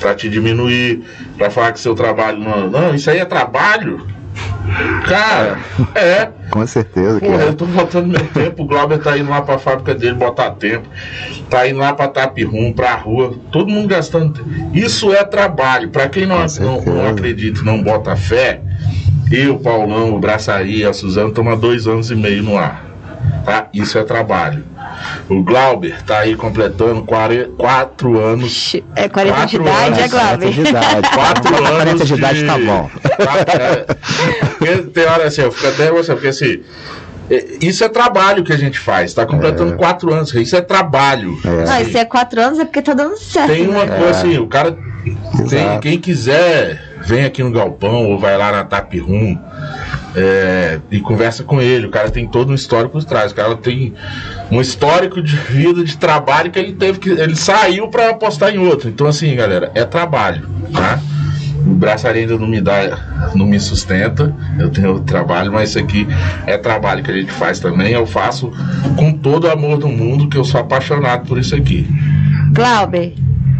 Pra te diminuir, pra falar que seu trabalho não. Não, isso aí é trabalho. Cara, é. Com certeza. Porra, é. eu tô botando meu tempo. O Glauber tá indo lá pra fábrica dele botar tempo. Tá indo lá pra Tapirum, pra rua. Todo mundo gastando. Isso é trabalho. Pra quem não, não, não acredita não bota fé, eu, Paulão, o Braçaria, a Suzana, estamos há dois anos e meio no ar. Tá? Isso é trabalho. O Glauber está aí completando 4 anos. É 40 de idade, anos, é Glauber? 40 de idade. 4 anos. 40 de idade tá bom. É, tem hora assim, eu fico até você, porque assim. É, isso é trabalho que a gente faz. Está completando é. quatro anos. Isso é trabalho. É. Não, isso é quatro anos é porque tá dando certo. Tem uma né? coisa assim, o cara. Tem, quem quiser, vem aqui no Galpão ou vai lá na Tap Room é, e conversa com ele. O cara tem todo um histórico por trás. O cara tem um histórico de vida, de trabalho que ele teve que. Ele saiu para apostar em outro. Então, assim, galera, é trabalho, tá? O braçaria ainda não me dá, não me sustenta. Eu tenho trabalho, mas isso aqui é trabalho que a gente faz também. Eu faço com todo o amor do mundo, que eu sou apaixonado por isso aqui. Glauber,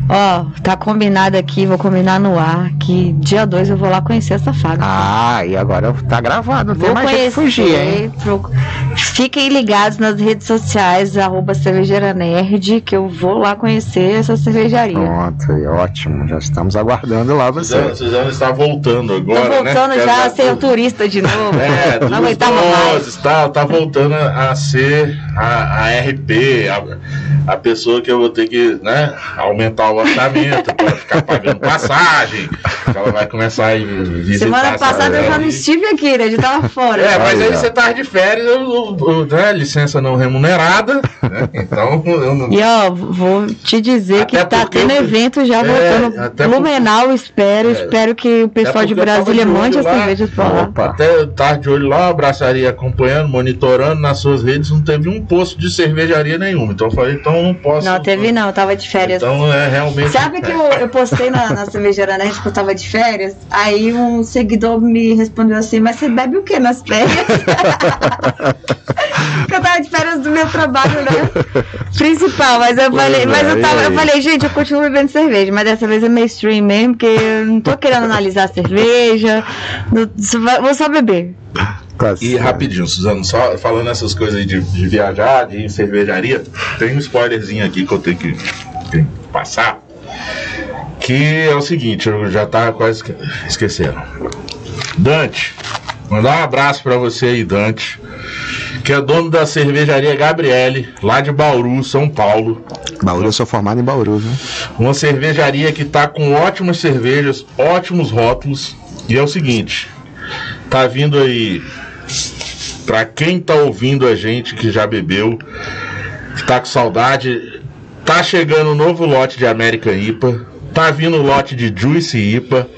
Ó, tá combinado aqui, vou combinar no ar, que dia 2 eu vou lá conhecer essa fábrica. Ah, e agora tá gravado, não vou tem mais conhecer, fugir, hein? Pro... Fiquem ligados nas redes sociais, arroba cervejeira nerd, que eu vou lá conhecer essa cervejaria. Pronto, ótimo, já estamos aguardando lá você. Suzana, Suzana está voltando agora, Tô né? voltando né? já a ser turista de novo. É, não aguentava mais. Tá, tá voltando a ser a, a RP, a, a pessoa que eu vou ter que, né, aumentar o orçamento para ficar pagando passagem. Ela vai começar a visitar. Semana passada eu já não estive aqui, né? Eu tava fora. É, mas aí você tá de férias, eu, eu, né, licença não remunerada. Né? Então, eu não... E ó, vou te dizer até que tá tendo eu... evento já é, voltando. Blumenau, porque... espero. É, espero que o pessoal de Brasília mande as cervejas pra lá. Até tarde de olho lá, abraçaria acompanhando, monitorando nas suas redes, não teve um posto de cervejaria nenhuma. Então eu falei, então não posso. Não, teve não, eu tava de férias. Então é realmente realmente. Sabe que eu, eu postei na, na cervejeira Nerd que eu tava de férias? Aí um seguidor me respondeu assim: Mas você bebe o que nas férias? Porque eu tava de férias do meu trabalho, né? Principal, mas eu falei, mas eu tava, eu falei, gente, eu continuo bebendo cerveja, mas dessa vez é mainstream mesmo, porque eu não tô querendo analisar a cerveja, vou só beber. E rapidinho, Suzano, só falando essas coisas aí de, de viajar, de cervejaria, tem um spoilerzinho aqui que eu tenho que, que passar. Que é o seguinte, eu já tava quase esquecendo. Dante, mandar um abraço para você aí, Dante, que é dono da cervejaria Gabriele, lá de Bauru, São Paulo. Bauru, eu sou formado em Bauru, né? Uma cervejaria que tá com ótimas cervejas, ótimos rótulos. E é o seguinte, tá vindo aí para quem tá ouvindo a gente que já bebeu, que tá com saudade, tá chegando um novo lote de American IPA, tá vindo o lote de Juice IPA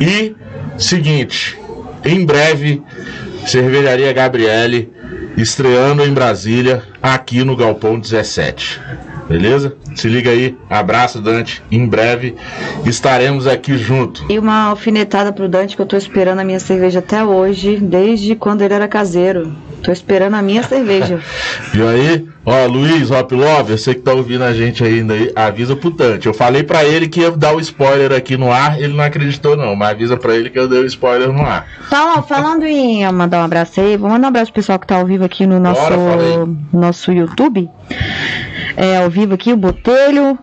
e seguinte, em breve Cervejaria Gabriele estreando em Brasília, aqui no Galpão 17. Beleza? Se liga aí. Abraço, Dante. Em breve estaremos aqui junto. E uma alfinetada pro Dante que eu tô esperando a minha cerveja até hoje, desde quando ele era caseiro. Tô esperando a minha cerveja. e aí? Ó, Luiz, Hop Love, você que tá ouvindo a gente ainda aí, avisa pro Dante. Eu falei para ele que ia dar o spoiler aqui no ar, ele não acreditou não, mas avisa para ele que eu dei o spoiler no ar. Fala, falando em mandar um abraço aí, vou mandar um abraço pro pessoal que tá ao vivo aqui no nosso, Bora, nosso YouTube. É, ao vivo aqui, o Botelho,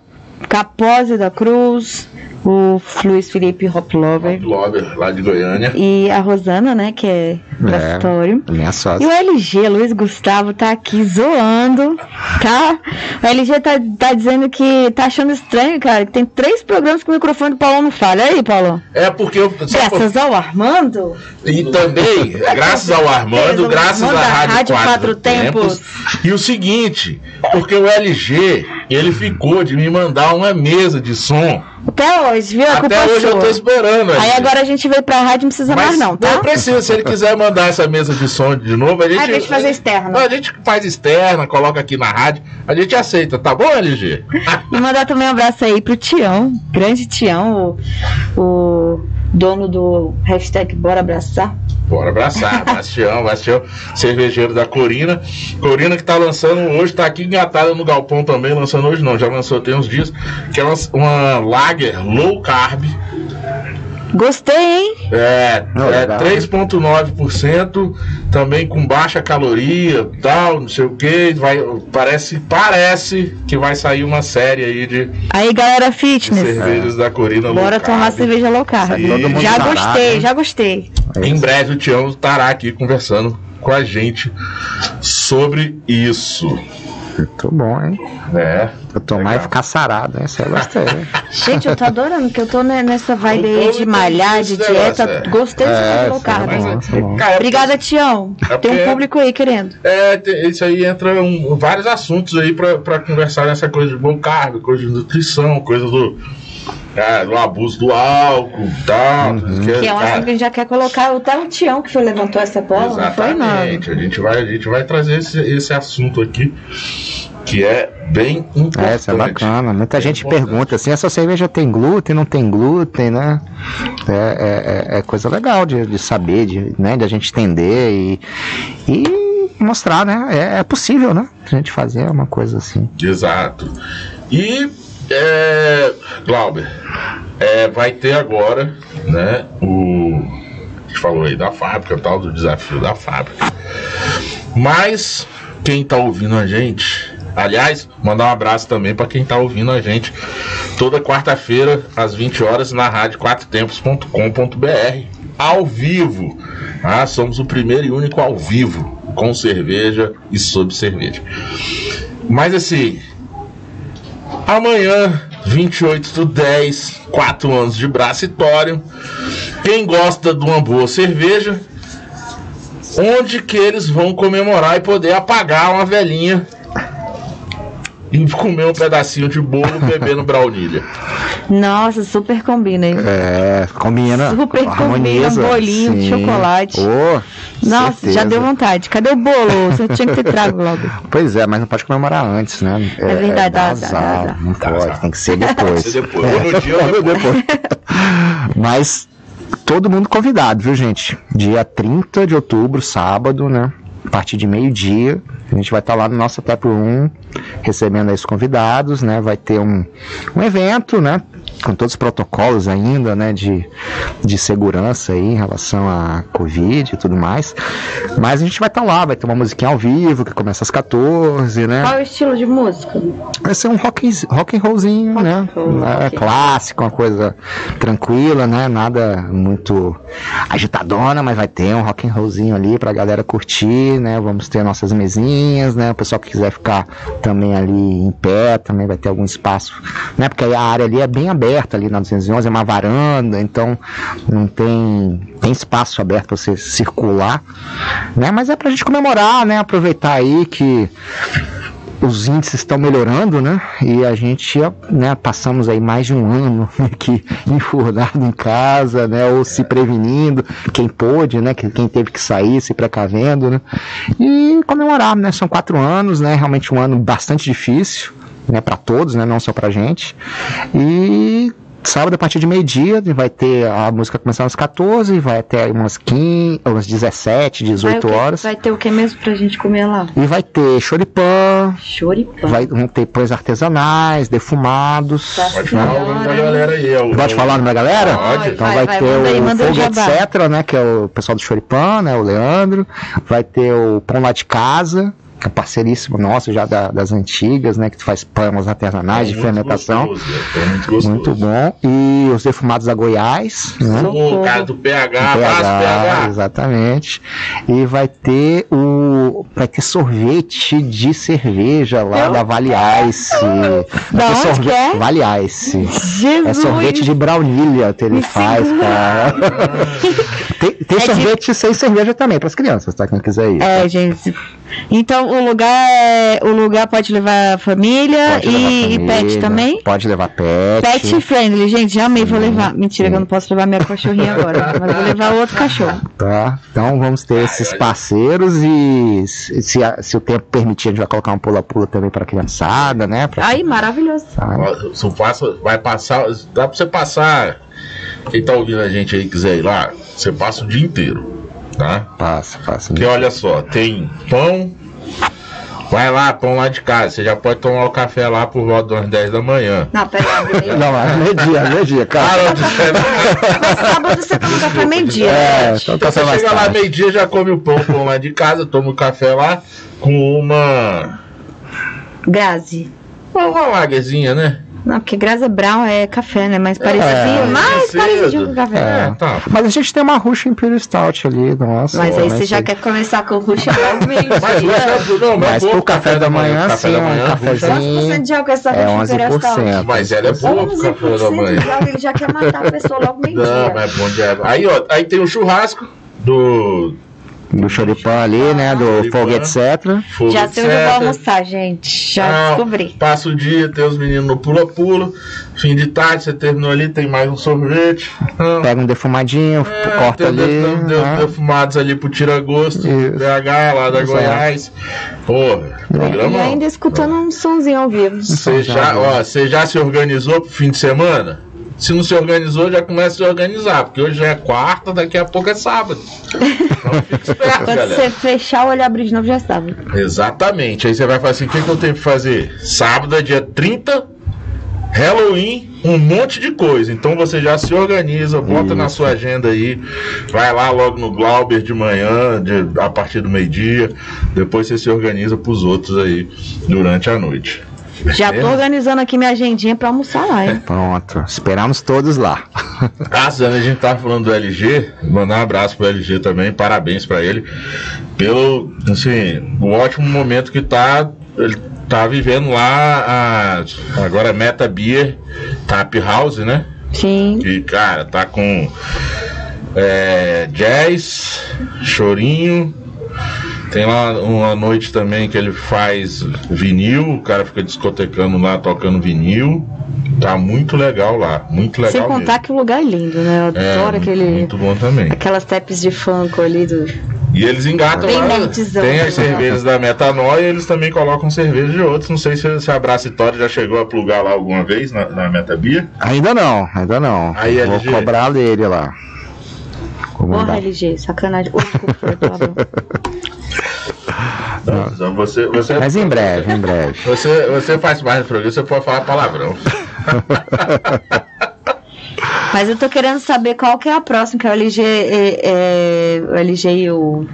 Capose da Cruz, o Luiz Felipe Hoplover. Hoplover, lá de Goiânia. E a Rosana, né, que é laboratório. É, minha sócia. E o LG, Luiz Gustavo, tá aqui zoando, tá? O LG tá, tá dizendo que tá achando estranho, cara, que tem três programas que o microfone do Paulo não falha. Aí, Paulo? É porque eu. Graças ao Armando? E também, graças ao Armando, graças à Rádio, Rádio Quatro, Quatro Tempos. Tempos. E o seguinte, porque o LG, ele ficou de me mandar uma mesa de som até hoje, viu? Até hoje sua. eu tô esperando. Aí agora a gente veio pra rádio, não precisa Mas mais não, tá? Não precisa, se ele quiser mandar essa mesa de som de novo, a gente... Ah, deixa fazer externa. A gente faz externa, coloca aqui na rádio, a gente aceita, tá bom, LG? e mandar também um abraço aí pro Tião, grande Tião, o, o dono do hashtag Bora Abraçar. Bora abraçar, Bastião, Bastião, cervejeiro da Corina. Corina que tá lançando hoje, tá aqui engatada no Galpão também, lançando hoje não, já lançou tem uns dias, que é uma lager low carb, Gostei, hein? É, é 3,9%, também com baixa caloria, tal, não sei o que. Vai, parece, parece que vai sair uma série aí de. Aí, galera fitness. Cervejas é. da Corina Bora tomar cerveja low carb. Já gostei, né? já gostei. É em breve o Tião estará aqui conversando com a gente sobre isso. Muito bom, hein? É. Eu tomar legal. e ficar sarado, né? Você gostei. Gente, eu tô adorando, que eu tô nessa vibe aí de malhar, de dieta. É. Gostei de é, colocar, né? É, Obrigada, Tião. É Tem um público aí querendo. É, isso aí entra um, vários assuntos aí pra, pra conversar nessa coisa de bom carbo, coisa de nutrição, coisa do é, do abuso do álcool e tal. Uhum. Que, é um assunto que a gente já quer colocar. Até o Tião que foi, levantou essa bola, Exatamente. não foi nada. A gente vai, a gente vai trazer esse, esse assunto aqui que é bem importante. Essa é bacana. Muita é gente importante. pergunta assim: essa cerveja tem glúten, não tem glúten, né? É, é, é, é coisa legal de, de saber, de, né, de a gente entender e, e mostrar, né? É, é possível, né? A gente fazer uma coisa assim. Exato. E é, Glauber, é, vai ter agora, né, o. A gente falou aí da fábrica, tal, do desafio da fábrica. Mas quem tá ouvindo a gente, aliás, mandar um abraço também para quem tá ouvindo a gente toda quarta-feira, às 20 horas, na rádio quatrotempos.com.br, ao vivo. Ah, somos o primeiro e único ao vivo, com cerveja e sob cerveja. Mas assim, Amanhã, 28 do 10, 4 anos de bracitório. Quem gosta de uma boa cerveja, onde que eles vão comemorar e poder apagar uma velhinha e comer um pedacinho de bolo bebendo braunilha. Nossa, super combina, hein? É, combina. Super harmoniza, combina, bolinho, sim. chocolate. Oh, Nossa, certeza. já deu vontade. Cadê o bolo? Você tinha que ter trago logo. Pois é, mas não pode comemorar antes, né? É, é verdade, é, dá, dá, dá, dá, Não pode, tem que ser depois. Ser depois. É. Ou no dia ou depois. mas todo mundo convidado, viu, gente? Dia 30 de outubro, sábado, né? A partir de meio-dia, a gente vai estar lá no nosso Tap Room recebendo os convidados, né? Vai ter um, um evento, né? Com todos os protocolos ainda, né, de, de segurança aí em relação à Covid e tudo mais. Mas a gente vai estar tá lá, vai ter uma musiquinha ao vivo que começa às 14, né? Qual é o estilo de música? Vai ser um rock, rock and rollzinho, rock né? Roll, é. Clássico, uma coisa tranquila, né? Nada muito agitadona, mas vai ter um rock and rollzinho ali pra galera curtir, né? Vamos ter nossas mesinhas, né? O pessoal que quiser ficar também ali em pé, também vai ter algum espaço, né? Porque a área ali é bem aberta aberta ali na 211, é uma varanda, então não tem, tem espaço aberto para você circular, né? Mas é para a gente comemorar, né? Aproveitar aí que os índices estão melhorando, né? E a gente, né, passamos aí mais de um ano aqui enfurnado em casa, né? Ou se prevenindo, quem pôde, né? Quem teve que sair, se precavendo, né? E comemorar, né? São quatro anos, né? Realmente um ano bastante difícil, né, para todos, né, não só para gente. E sábado a partir de meio-dia vai ter a música começar às 14, vai até umas 15, umas 17, 18 vai horas. Vai ter o que mesmo pra gente comer lá? E vai ter choripã. Choripã. Vai vão ter pães artesanais, defumados. Tá Pode falar o nome da galera aí. Eu, Pode eu, falar o nome da galera? Pode. Então vai, vai ter aí, o Fogo Etc, né, que é o pessoal do choripã, né, o Leandro. Vai ter o Pão lá de casa, é parceiríssimo nosso já da, das antigas, né? Que tu faz pães artesanais é de fermentação. Gostoso, é muito, muito, bom. E os defumados a Goiás. Né? O cara do PH, PH, PH, Exatamente. E vai ter o. Vai ter sorvete de cerveja lá Eu? da Vale Ice. Da onde sorve... é? Vale Ice. Jesus. É sorvete de baunilha que ele Me faz, segura. cara. tem, tem é sorvete de... sem cerveja também, para as crianças, tá? Quem quiser ir. É, tá? gente. Então o lugar é, o lugar pode levar família, pode e, levar família, e, pet também? Pode levar pet. Pet friendly, gente, já amei, vou levar. Mentira, que eu não posso levar minha cachorrinha agora, mas vou levar outro cachorro. Tá, então vamos ter esses parceiros e se, se o tempo permitir, a gente vai colocar um pula-pula também para criançada, né? Pra... Aí, maravilhoso. Tá. vai passar, dá para você passar. Quem tá ouvindo a gente aí quiser ir lá, você passa o dia inteiro tá? Passa, passa. Porque olha só, tem pão. Vai lá, pão lá de casa. Você já pode tomar o café lá por volta das 10 da manhã. Não, pera Não, é meio-dia, meio-dia, cara. Ah, sábado você toma café meio-dia. É, então você chega lá meio-dia, já come o pão, pão lá de casa, toma o café lá com uma. Grazi. Uma, uma lagerzinha, né? Não, porque Graça Brown é café, né? Mais parecido, é, mais parecido com café. É, tá. Mas a gente tem uma Rush Imperial Stout ali, nossa. Mas aí você já quer começar com Rush logo meio Mas, mas pro café da manhã, café sim, da manhã, um cafezinho. De álcool essa é 11%. Mas ela é boa pro café da manhã. Ele já quer matar a pessoa logo meio dia. Não, mas é bom dia. Aí, ó, aí tem o churrasco do do choripã ali, né? Do fogo, etc. Fogo, já sei onde eu vou almoçar, gente. Já ah, descobri. Passa o dia, tem os meninos no pula-pula. Fim de tarde, você terminou ali, tem mais um sorvete. Ah. Pega um defumadinho, é, corta ali. Def, def, ah. Defumados ali pro tira-gosto. BH lá da Goiás. Porra, programa. E ainda escutando um sonzinho ao vivo. Você já, ó, já se organizou pro fim de semana? Se não se organizou, já começa a se organizar, porque hoje já é quarta, daqui a pouco é sábado. Então fica esperto, Quando galera. você fechar o olho abrir de novo, já é sábado. Exatamente. Aí você vai falar assim: o que, que eu tenho que fazer? Sábado é dia 30, Halloween, um monte de coisa. Então você já se organiza, bota Isso. na sua agenda aí, vai lá logo no Glauber de manhã, de, a partir do meio-dia. Depois você se organiza para os outros aí durante a noite. Já tô organizando aqui minha agendinha para almoçar lá, hein? Pronto, esperamos todos lá. Ah, Zana, a gente tava falando do LG, mandar um abraço pro LG também, parabéns para ele pelo, assim, o ótimo momento que tá, ele tá vivendo lá a, agora Meta Beer Tap House, né? Sim. Que, cara, tá com é, jazz, chorinho, tem lá uma noite também que ele faz vinil, o cara fica discotecando lá, tocando vinil. Tá muito legal lá, muito legal. Sem contar mesmo. que o lugar é lindo, né? Eu é, adoro muito, aquele. Muito bom também. Aquelas tapes de funk ali do. E eles engatam Bem lá. Tem as cervejas da Metanoia e eles também colocam cerveja de outros. Não sei se, se a Bracitória já chegou a plugar lá alguma vez na, na Metabia. Ainda não, ainda não. Aí, Vou LG. cobrar dele lá. Porra, LG, sacanagem. Desculpa, Não, você, você, Mas em breve, em breve. Você, você faz mais do programa, você pode falar palavrão. Mas eu tô querendo saber qual que é a próxima, que é o LG, é, é, o LG e o,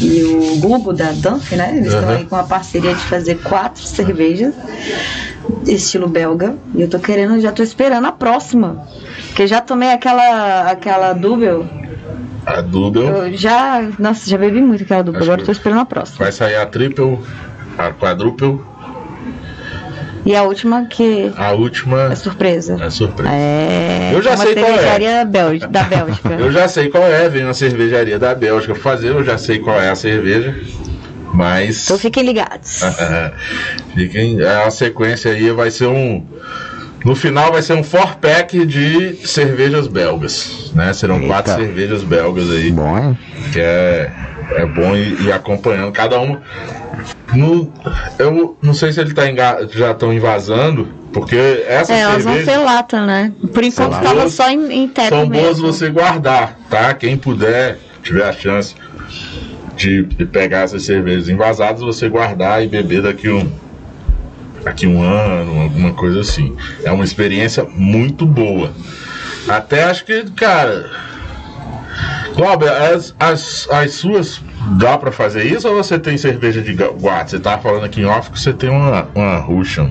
e o Google da Dunf, né? Eles estão uhum. aí com uma parceria de fazer quatro cervejas estilo belga. E eu tô querendo, já tô esperando a próxima. Porque já tomei aquela aquela Double a Double. Eu já. Nossa, já bebi muito aquela Double, agora tô esperando a próxima. Vai sair a Triple, a Quadruple. E a última que. A última. É surpresa. É surpresa. É. Eu já sei qual é. Bélgica, da Bélgica. eu já sei qual é, vem na cervejaria da Bélgica fazer, eu já sei qual é a cerveja. Mas. Então fiquem ligados. fiquem. A sequência aí vai ser um no final vai ser um four pack de cervejas belgas, né? Serão Eita. quatro cervejas belgas aí. Bom, hein? Que é É bom ir, ir acompanhando cada uma. No, eu não sei se ele tá enga, já estão invasando, porque essa É, elas vão ser lata, né? Por enquanto estava só em, em teto São mesmo. boas você guardar, tá? Quem puder, tiver a chance de, de pegar essas cervejas envasadas, você guardar e beber daqui um daqui um ano, alguma coisa assim. É uma experiência muito boa. Até acho que, cara, Cláudia, as, as, as suas dá pra fazer isso ou você tem cerveja de guarda? Você tava falando aqui em off que você tem uma, uma Russian.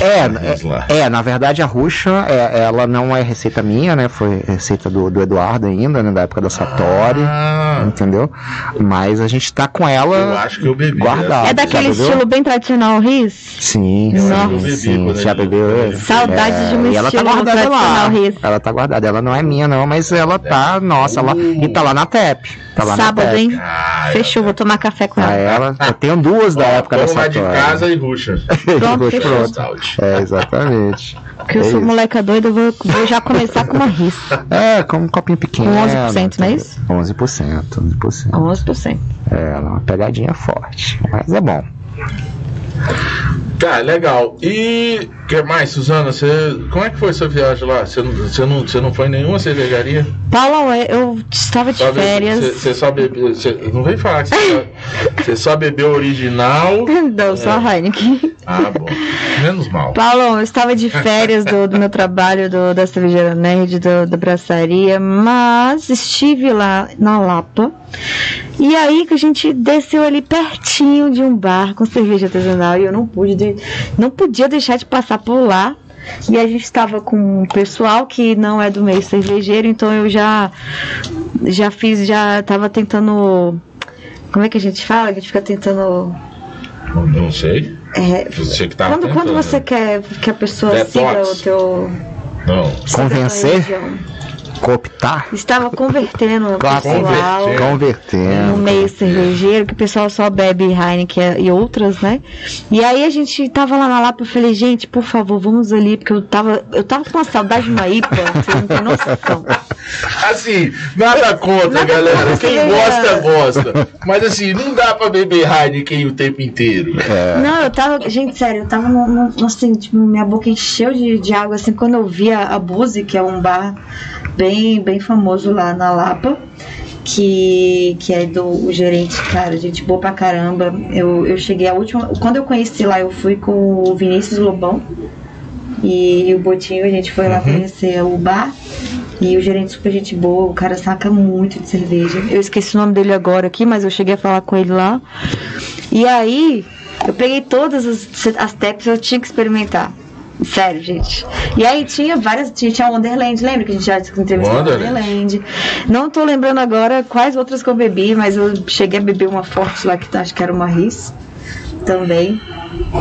É, é, é, na verdade a Russian, é, ela não é receita minha, né? Foi receita do, do Eduardo ainda, né? Da época da Satori, ah. entendeu? Mas a gente tá com ela eu acho que eu bebi, guardada. É daquele estilo bem tradicional Riz? Sim, sim, sim. Já bebeu? Saudade é, de um e ela tá guardada lá. Riz. Ela tá guardada. Ela não é minha não, mas ela tá, nossa, ela, e tá lá na TEP. Tá lá Sábado, hein? Ah, Fechou, vou tomar café com ela. ela. Eu tenho duas da época dessa Vamos de casa e ruxa. Pronto, pronto. É, exatamente. Porque eu é sou isso. moleca doida, eu vou, vou já começar com uma risa. É, com um copinho pequeno. Com 11%, não é isso? 11%, 11%. 11%. É, ela é uma pegadinha forte. Mas é bom. Cara, legal. E que mais, Suzana? Você, como é que foi sua viagem lá? Você não, você não, você não foi em nenhuma cervejaria? Paula, eu estava de Só férias. Você, só bebeu. Você, não vem falar que você só, só bebeu original. Não, só a Heineken. Ah, bom. Menos mal. Paulo, eu estava de férias do, do meu trabalho do, da cervejaria Nerd, do, da braçaria, mas estive lá na Lapa. E aí que a gente desceu ali pertinho de um bar com cerveja artesanal e eu não pude, de- não podia deixar de passar por lá. E a gente estava com um pessoal que não é do meio cervejeiro, então eu já já fiz, já estava tentando como é que a gente fala? A gente fica tentando Não, sei. é, Você que tá quando, quando você quer que a pessoa Detox. siga o teu. Não. Convencer? Cooptar? Estava convertendo o Claro, pessoal converter. no Convertendo. meio cervejeiro, que o pessoal só bebe Heineken e outras, né? E aí a gente tava lá na Lapa, eu falei, gente, por favor, vamos ali, porque eu tava, eu tava com uma saudade de uma IPA, você não tem noção. Assim, nada contra, Nada galera. contra, Quem gosta, gosta. Mas assim, não dá pra beber Heineken o tempo inteiro. Não, eu tava, gente, sério, eu tava no, no- assim, tipo, minha boca encheu de, de água, assim, quando eu vi a, a Buzi, que é um bar bem, bem famoso lá na Lapa, que, que é do o gerente, cara, gente boa pra caramba. Eu, eu cheguei a última, quando eu conheci lá, eu fui com o Vinícius Lobão e, o Botinho, a gente foi lá conhecer o bar. E o gerente super gente boa, o cara saca muito de cerveja. Eu esqueci o nome dele agora aqui, mas eu cheguei a falar com ele lá. E aí, eu peguei todas as, as taps eu tinha que experimentar. Sério, gente. E aí tinha várias. Tinha, Wonderland, lembra que a gente já entrevistou Wonderland. Wonderland? Não tô lembrando agora quais outras que eu bebi, mas eu cheguei a beber uma forte lá que acho que era uma Riz também.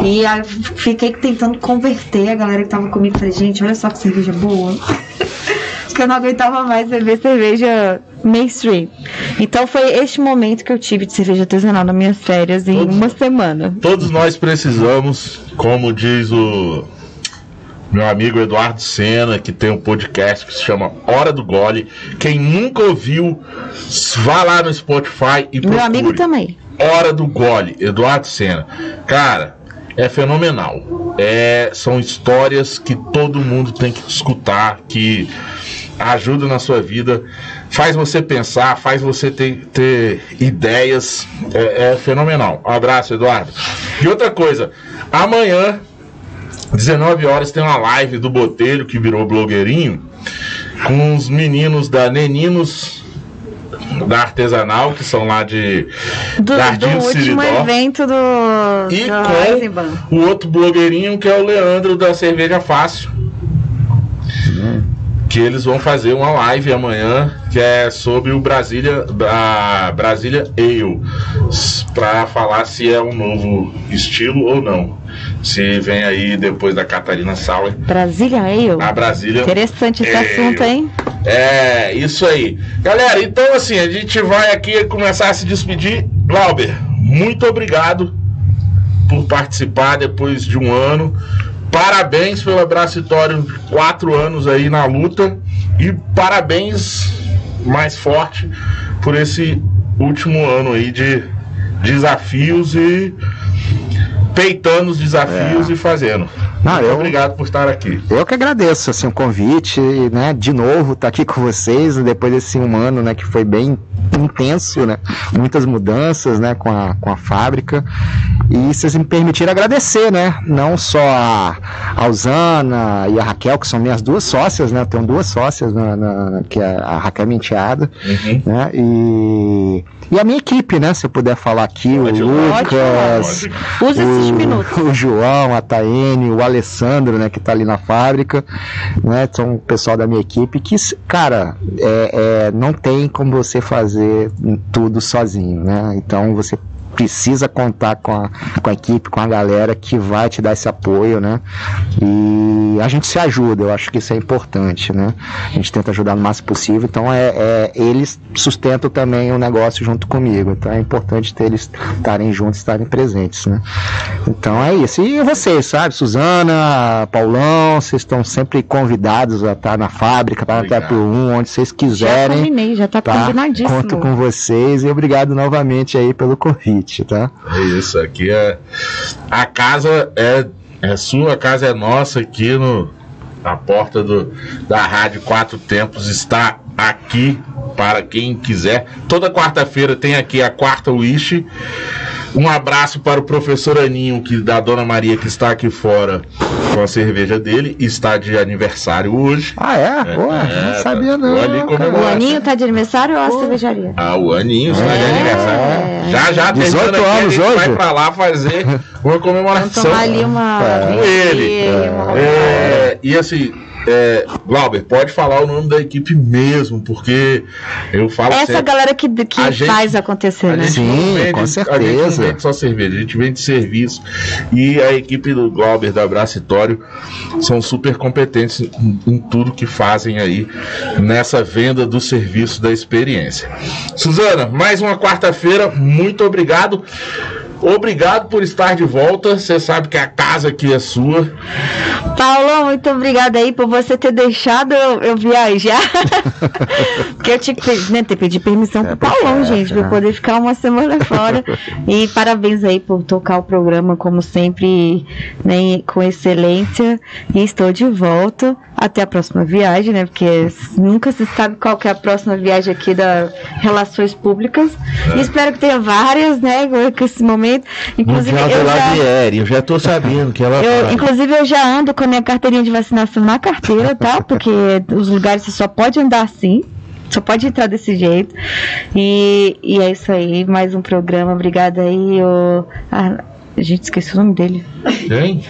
E aí fiquei tentando converter a galera que tava comigo. Falei, gente, olha só que cerveja boa. Porque eu não aguentava mais beber cerveja mainstream. Então foi este momento que eu tive de cerveja artesanal nas minhas férias em Todos- uma semana. Todos nós precisamos, como diz o meu amigo Eduardo Sena, que tem um podcast que se chama Hora do Gole. Quem nunca ouviu, vá lá no Spotify e procure. Meu amigo também. Hora do Gole, Eduardo Sena. Cara, é fenomenal. É, são histórias que todo mundo tem que escutar, que ajudam na sua vida, faz você pensar, faz você ter, ter ideias. É, é fenomenal. Um abraço, Eduardo. E outra coisa, amanhã, 19 horas, tem uma live do Botelho, que virou blogueirinho, com os meninos da Neninos da Artesanal, que são lá de Do, Jardim do último Siridó. evento do, E do Eisenbahn. com o outro blogueirinho que é o Leandro da Cerveja Fácil. Que eles vão fazer uma live amanhã que é sobre o Brasília, a Brasília Ale, para falar se é um novo estilo ou não. Se vem aí depois da Catarina Sauer, Brasília Ale. a Brasília Interessante esse Ale. assunto, hein? É, isso aí. Galera, então assim, a gente vai aqui começar a se despedir. Glauber, muito obrigado por participar depois de um ano. Parabéns pelo Abracitório, quatro anos aí na luta. E parabéns mais forte por esse último ano aí de desafios e peitando os desafios é. e fazendo. Não, eu, obrigado por estar aqui. Eu que agradeço assim, o convite, né? De novo, estar tá aqui com vocês, depois desse um ano, né, que foi bem intenso, né? Muitas mudanças, né, com a, com a fábrica. E vocês me permitiram agradecer, né? Não só a, a Usana e a Raquel, que são minhas duas sócias, né? Eu tenho duas sócias, na, na que é a Raquel Menteada, uhum. né? E, e a minha equipe, né? Se eu puder falar aqui, pode, o Lucas, pode, o, o João, a Taene, o Alessandro, né? Que tá ali na fábrica, né? São o pessoal da minha equipe que, cara, é, é, não tem como você fazer tudo sozinho, né? Então você precisa contar com a, com a equipe, com a galera que vai te dar esse apoio, né? E a gente se ajuda, eu acho que isso é importante, né? A gente tenta ajudar no máximo possível, então é, é eles sustentam também o negócio junto comigo, então é importante ter eles estarem juntos, estarem presentes, né? Então é isso. E vocês, sabe? Suzana, Paulão, vocês estão sempre convidados a estar na fábrica, para até por um, onde vocês quiserem. Já combinei, já tá, tá combinadíssimo. Conto com vocês e obrigado novamente aí pelo convite tá? É isso, aqui é. A casa é, é sua, a casa é nossa aqui no. A porta do, da Rádio Quatro Tempos está aqui para quem quiser. Toda quarta-feira tem aqui a quarta Wish. Um abraço para o professor Aninho, que da Dona Maria, que está aqui fora com a cerveja dele, está de aniversário hoje. Ah, é? é Pô, é, não sabia não. O Aninho está de aniversário ou a Pô. cervejaria? Ah, o Aninho está é. de aniversário. Já, já, 18 anos aqui, a gente hoje. vai para lá fazer uma comemoração. Vamos ali uma... Com ele. É. E assim, é, Glauber, pode falar o nome da equipe mesmo, porque eu falo Essa sempre, galera que, que a faz acontecer, né? Sim, vende, com certeza. A gente não vende só cerveja, a gente vende serviço. E a equipe do Glauber, da Abracitório, são super competentes em, em tudo que fazem aí nessa venda do serviço da experiência. Suzana, mais uma quarta-feira, muito obrigado. Obrigado por estar de volta. Você sabe que a casa aqui é sua. Paulo, muito obrigada aí por você ter deixado eu, eu viajar. Porque eu tinha que né, ter pedido permissão é, pro Paulão, é, gente, para poder ficar uma semana fora. E parabéns aí por tocar o programa, como sempre, né, com excelência. E estou de volta. Até a próxima viagem, né? Porque nunca se sabe qual que é a próxima viagem aqui da Relações Públicas. É. E espero que tenha várias, né? Com esse momento. Inclusive, eu já, eu já tô sabendo que ela. Eu, inclusive, eu já ando com a minha carteirinha de vacinação na carteira, tá? Porque os lugares você só pode andar assim. Só pode entrar desse jeito. E, e é isso aí. Mais um programa. Obrigada aí. O, a, a gente esqueceu o nome dele. Quem?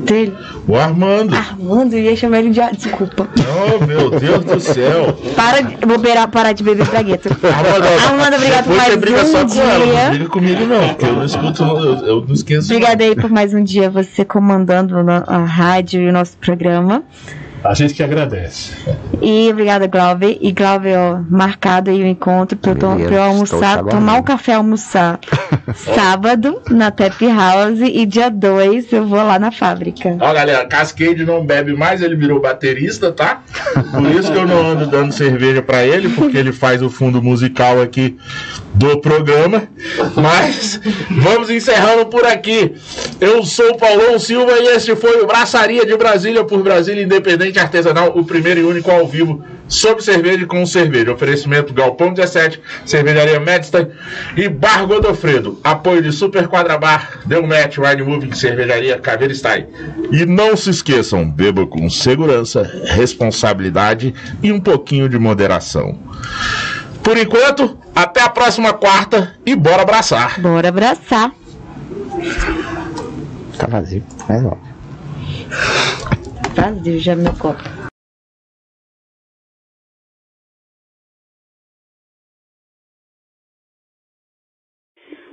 Dele. O Armando. Armando, ia chamar ele de. Desculpa. Oh, meu Deus do céu. Para de. Vou berar, parar de beber bragueta. Armando, Armando obrigado por mais briga um só dia. Com ela, não briga comigo, não, porque eu não escuto, eu, eu não esqueço. Obrigada aí por mais um dia você comandando a rádio e o nosso programa. A gente que agradece. E obrigada, Glauber. E Glauber, ó, marcado aí o encontro para eu, eu almoçar, tomar um café almoçar sábado na Tap House e dia 2 eu vou lá na fábrica. Ó, galera, Cascade não bebe mais, ele virou baterista, tá? Por isso que eu não ando dando cerveja para ele, porque ele faz o fundo musical aqui do programa. Mas vamos encerrando por aqui. Eu sou o Paulão Silva e este foi o Braçaria de Brasília por Brasília Independente Artesanal, o primeiro e único ao vivo sobre cerveja e com cerveja. Oferecimento Galpão 17, Cervejaria Medstein e Bar Godofredo. Apoio de Super Quadrabar, Delmet, Wine Moving, Cervejaria Caveira Style. E não se esqueçam, beba com segurança, responsabilidade e um pouquinho de moderação. Por enquanto, até a próxima quarta e bora abraçar. Bora abraçar. Tá vazio, mas ó. Vazio já meu copo.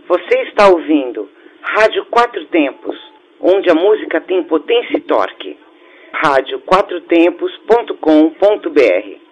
Você está ouvindo Rádio Quatro Tempos, onde a música tem potência e torque. Rádio Quatro Tempos.com.br